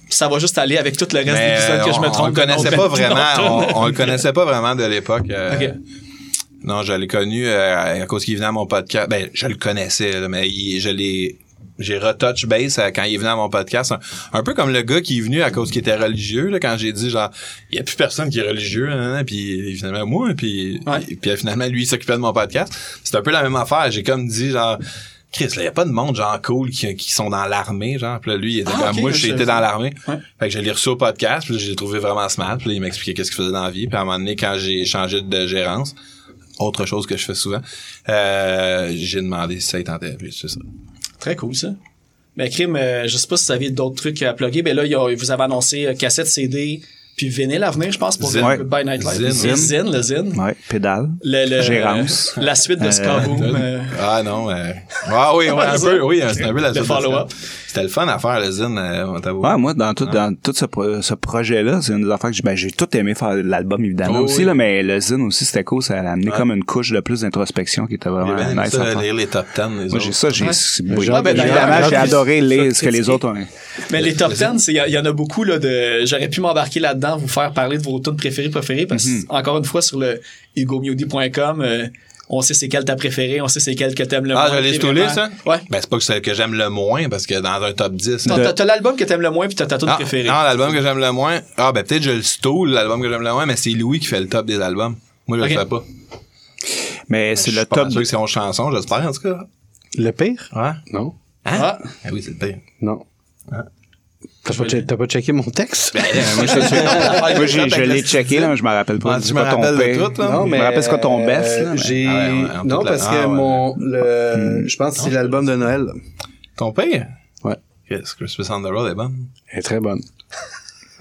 Ça va juste aller avec tout le reste Mais des épisodes que je me trompe. On le de connaissait de- pas *laughs* de vraiment. de- On, on le connaissait pas vraiment de l'époque. euh, Ok. Non, je l'ai connu euh, à cause qu'il venait à mon podcast. Ben, je le connaissais, là, mais il- je l'ai. J'ai retouch base euh, quand il est venu à mon podcast. Un, un peu comme le gars qui est venu à cause qu'il était religieux, là, quand j'ai dit genre il y a plus personne qui est religieux, hein, hein, puis finalement moi, puis Ouais. puis finalement lui il s'occupait de mon podcast. C'est un peu la même affaire. J'ai comme dit genre Chris, là, y a pas de monde genre cool qui, qui sont dans l'armée, genre. Puis là, lui, il était Ah, moi, j'étais savais dans l'armée. Ouais. Fait que je l'ai reçu au podcast, puis j'ai trouvé vraiment smart. Puis là, il m'expliquait qu'est-ce qu'il faisait dans la vie. Puis à un moment donné, quand j'ai changé de gérance, autre chose que je fais souvent, euh, j'ai demandé si ça tentait. Puis c'est ça. Très cool, ça. Mais Crime, euh, je sais pas si vous avez d'autres trucs à plugger. Ben là, il y a- vous avez annoncé euh, cassette, CD, puis vinyle à venir, je pense, pour Ouais. Goodbye Nightlife. Zine. Zine, le Zine. Ouais, pédale. Le, le- Gérance. euh, la suite de Euh, Skaboom. euh, Ah non, euh... ah oui, ouais, un peu, oui, c'est un peu la Le follow-up. C'était le fun à faire, le zine, euh. Ouais, moi, dans tout, dans tout ce, pro- ce projet-là, c'est une des affaires que j'ai, ben, j'ai tout aimé faire l'album, évidemment, Oh, aussi, oui. là, mais le zine aussi, c'était cool. Ça a amené comme une couche de plus d'introspection qui était vraiment bien nice ça, à lire les top 10, les Moi, autres. j'ai ça, j'ai, oui, évidemment, d'ailleurs, j'ai adoré lire ce que les autres ont. Mais les top 10, c'est- il y, a- il y en a beaucoup là de. J'aurais pu m'embarquer là-dedans, vous faire parler de vos tunes préférées préférées, parce Mhm. que encore une fois sur le hugomudy.com, euh, on sait c'est quelle ta préférée, on sait c'est quelle que t'aimes le Ah, moins. je l'ai stoulé, ça? Ouais. Ben, c'est pas que celle que j'aime le moins, parce que dans un top 10. Non, De- t'as- l'album que t'aimes le moins puis t'as ta tune Ah, préférée. non, l'album que j'aime le moins. Ah, ben, peut-être je le stoule, l'album que j'aime le moins, mais c'est Louis qui fait le top des albums. Moi, je le fais pas. Mais c'est Je le pas top sûr de... que c'est 11 chansons, j'espère, en tout cas. Le pire? Ouais. Non. Hein? Ah. Ah oui, c'est le pire. Non. Ah. T'as pas, che- t'as pas checké mon texte? Ben, moi, je, *laughs* moi, j'ai- je l'ai checké, là, mais je me rappelle pas. Ah, C'est tu me rappelles de tout, là? Non, Je mais. me rappelle ce que ton euh, best, là, J'ai. Ah non, parce que ah ouais. mon. Le... Je pense que c'est l'album de Noël. Ton pire? Ouais. Yes, Christmas on the Road est bonne. Elle est très bonne.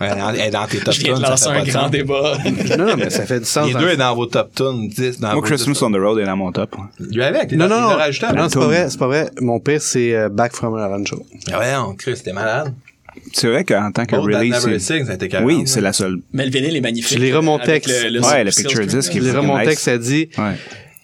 Ouais, Elle est dans- tes top Je viens de tunes, ça lancer un grand débat. *laughs* Non, non, mais ça fait du sens. Les deux est dans vos top tunes, 10 dans Moi, Christmas on the Road est dans mon top. Lui avec, il Non, non, non. Non, c'est pas vrai, c'est pas vrai. Mon pire, c'est euh, Back from a Rancho. Ah ouais, on Chris, t'es malade. C'est vrai qu'en tant que Oh, release, Never c'est- Sings, ça a été carrément. oui, c'est la seule. Mais le vinyle est magnifique. Je l'ai remonté Avec avec- Ouais, le picture disc, Je nice. texte, ça dit Ouais.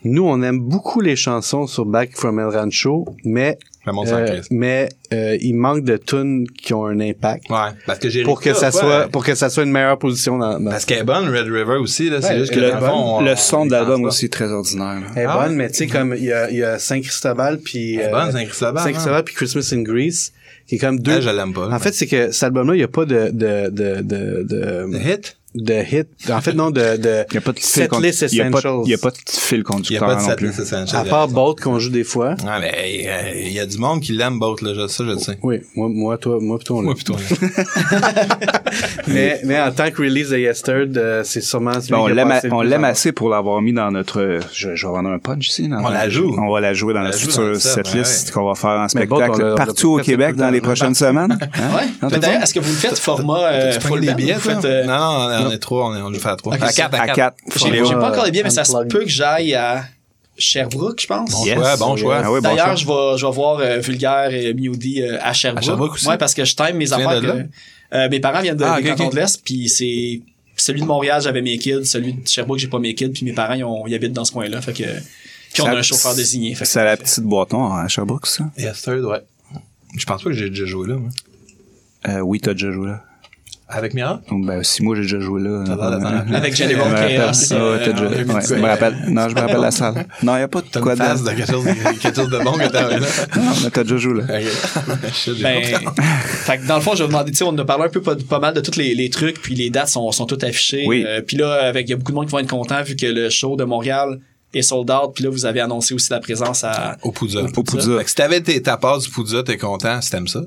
Nous, on aime beaucoup les chansons sur Back from El Rancho, mais euh, mais euh, il manque de tunes qui ont un impact Ouais, parce que j'ai pour que ça soit pour que ça soit une meilleure position dans. dans Parce qu'elle est bonne, Red River aussi, là. C'est juste que le- dans le fond, Le son de l'album aussi est très ordinaire. là. Elle est Ah bonne, ouais? mais tu sais comme il y a, y a Saint Cristobal puis Elle est euh, bonne, Saint Cristobal, Saint hein? Cristobal puis Christmas in Greece qui est comme deux. Elle, je l'aime pas. en fait, c'est que cet album-là, il y a pas de de de de, de- hit? De hit. En fait, non, de, de Il n'y a pas de fil setlist conducteur. Il y a pas de- essentials. il y a pas de fil Il n'y a conducteur pas de non plus. setlist essential. À part Bolt qu'on joue des fois. Ouais, mais euh, il y a du monde qui l'aime, Boat, là. je- Ça, je le sais. Oui, moi, moi, toi, moi, plutôt, on. Moi, plutôt. *laughs* Mais, mais en tant que release de Yesterday, euh, c'est sûrement celui Ben, on l'aime, assez pour l'avoir mis dans notre, je, je vais vendre un punch ici. dans- On la joue. On va la jouer dans On la future le set, cette ben liste ouais. qu'on va faire en spectacle on on partout au Québec dans les prochaines semaines. Hein? Est-ce que vous le faites format euh, full des billets, non, on est trois, on est, on le fait à trois. À quatre, À à quatre. quatre. J'ai pas encore les billets, mais ça se peut que j'aille à Sherbrooke, je pense. Bon Yes. choix, bon choix. Ah oui, D'ailleurs, je vais, je vais voir euh, Vulgaire et Mewdy euh, à Sherbrooke. À Sherbrooke aussi? Ouais, parce que je time mes affaires. que- euh, mes parents viennent de, Ah, de l'Est, puis c'est celui de Montréal, j'avais mes kids, celui de Sherbrooke, j'ai pas mes kids, puis mes parents, ils, ont- ils habitent dans ce coin-là, fait que puis on a un chauffeur désigné. C'est à la petite boîton à Sherbrooke, ça? Yes, third, ouais. Je pense pas que j'ai déjà joué là, moi. Euh, oui, t'as déjà joué là. Avec Mira? Ben, si moi j'ai déjà joué là. Euh, Avec je General me rappelle. Chaos. Ouais, t'as déjà- en ouais, 2018. je me rappelle. Non, je me rappelle la salle. *laughs* Non, il n'y a pas de quoi de de quelque chose, quelque chose de bon que t'avais là? Non, mais t'as déjà joué là. *laughs* Ben, *laughs* fait que dans le fond, je vais vous demander, tu sais, on a parlé un peu pas, pas mal de tous les, les trucs, puis les dates sont, sont toutes affichées. Oui. Euh, puis là, avec, il y a beaucoup de monde qui vont être contents vu que le show de Montréal est sold out, puis là, vous avez annoncé aussi la présence à... Au Poudza. Au Poudza. Fait que si t'avais tes- ta passe du Poudza, t'es content si t'aimes ça?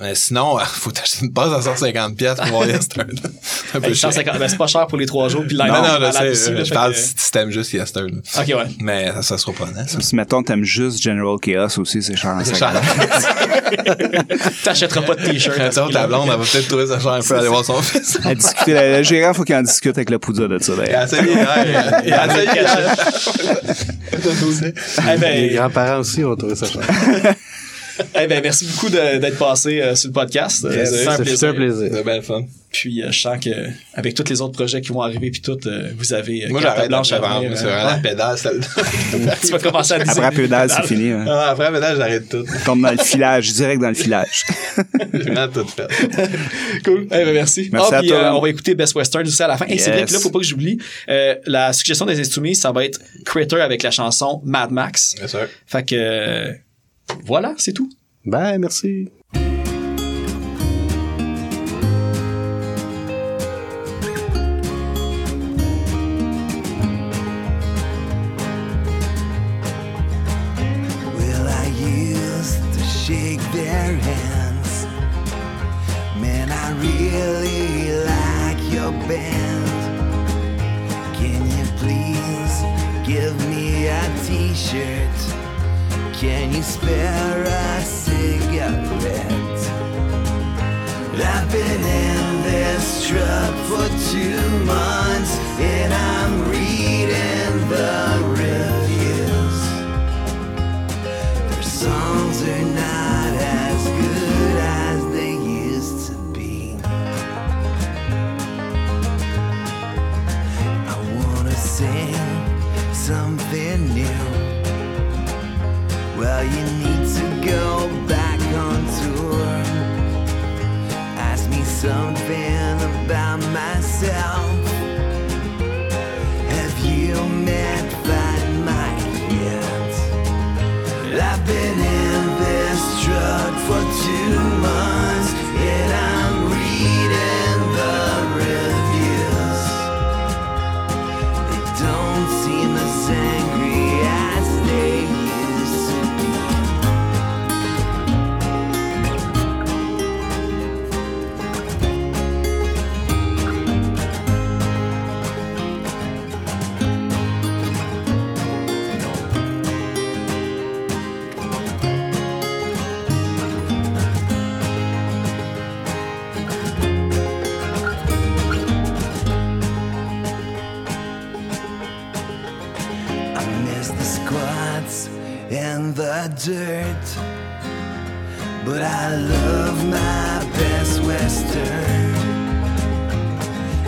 Mais sinon, *laughs* faut t'acheter une passe à 150$ piastres pour voir Yester. C'est un peu cher. 150 ben, c'est pas cher pour les trois jours, puis là, Non, non, je sais. aussi, là, Je parle que- si t'aimes juste Yester. là. Ok, ouais. Mais ça, ça sera pas net. ça. Si mettons t'aimes juste General Chaos aussi, c'est cher. C'est ça. cher. *laughs* T'achèteras pas de t-shirt. Attends, ta blonde, elle va peut-être trouver ça cher un peu aller voir son fils. À discuter, le, le gérant, faut qu'il en discute avec le poudre de ça. Il d'ailleurs. a essayé. Il a essayé hier. *laughs* Eh ben, Les grands-parents aussi ont trouvé ça cher. *laughs* eh ben, merci beaucoup d'être passé euh, sur le podcast. Euh, Yes, c'est un plaisir. un plaisir. C'est bien le fun. Puis euh, je sens que avec tous les autres projets qui vont arriver puis tout, euh, vous avez euh, Moi, carte j'arrête blanche à après venir, vendre. C'est euh, vraiment la pédale, celle-là. *laughs* tu vas commencer à Après pédale, c'est fini. hein. Ah, Après la pédale, j'arrête tout. Tombe dans le filage, direct dans le filage. *laughs* Vraiment tout fait. Cool. Eh ben, merci. Merci Ah, à puis, toi. euh, on va écouter Best Western aussi à la fin. Et c'est vrai Yes. que là, faut pas que j'oublie. euh, la suggestion des Insoumis, ça va être Critter avec la chanson Mad Max. Bien sûr. Fait que euh, voilà, c'est tout. Ben, merci. Well, I used to shake their hands? Man, I really like your band. Can you please give me a t shirt? Can you spare a cigarette? I've been in this truck for two months and I'm reading the dirt. But I love my best western.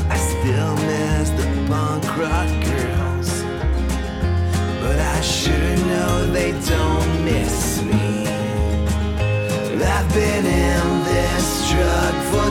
I still miss the punk rock girls. But I sure know they don't miss me. I've been in this truck for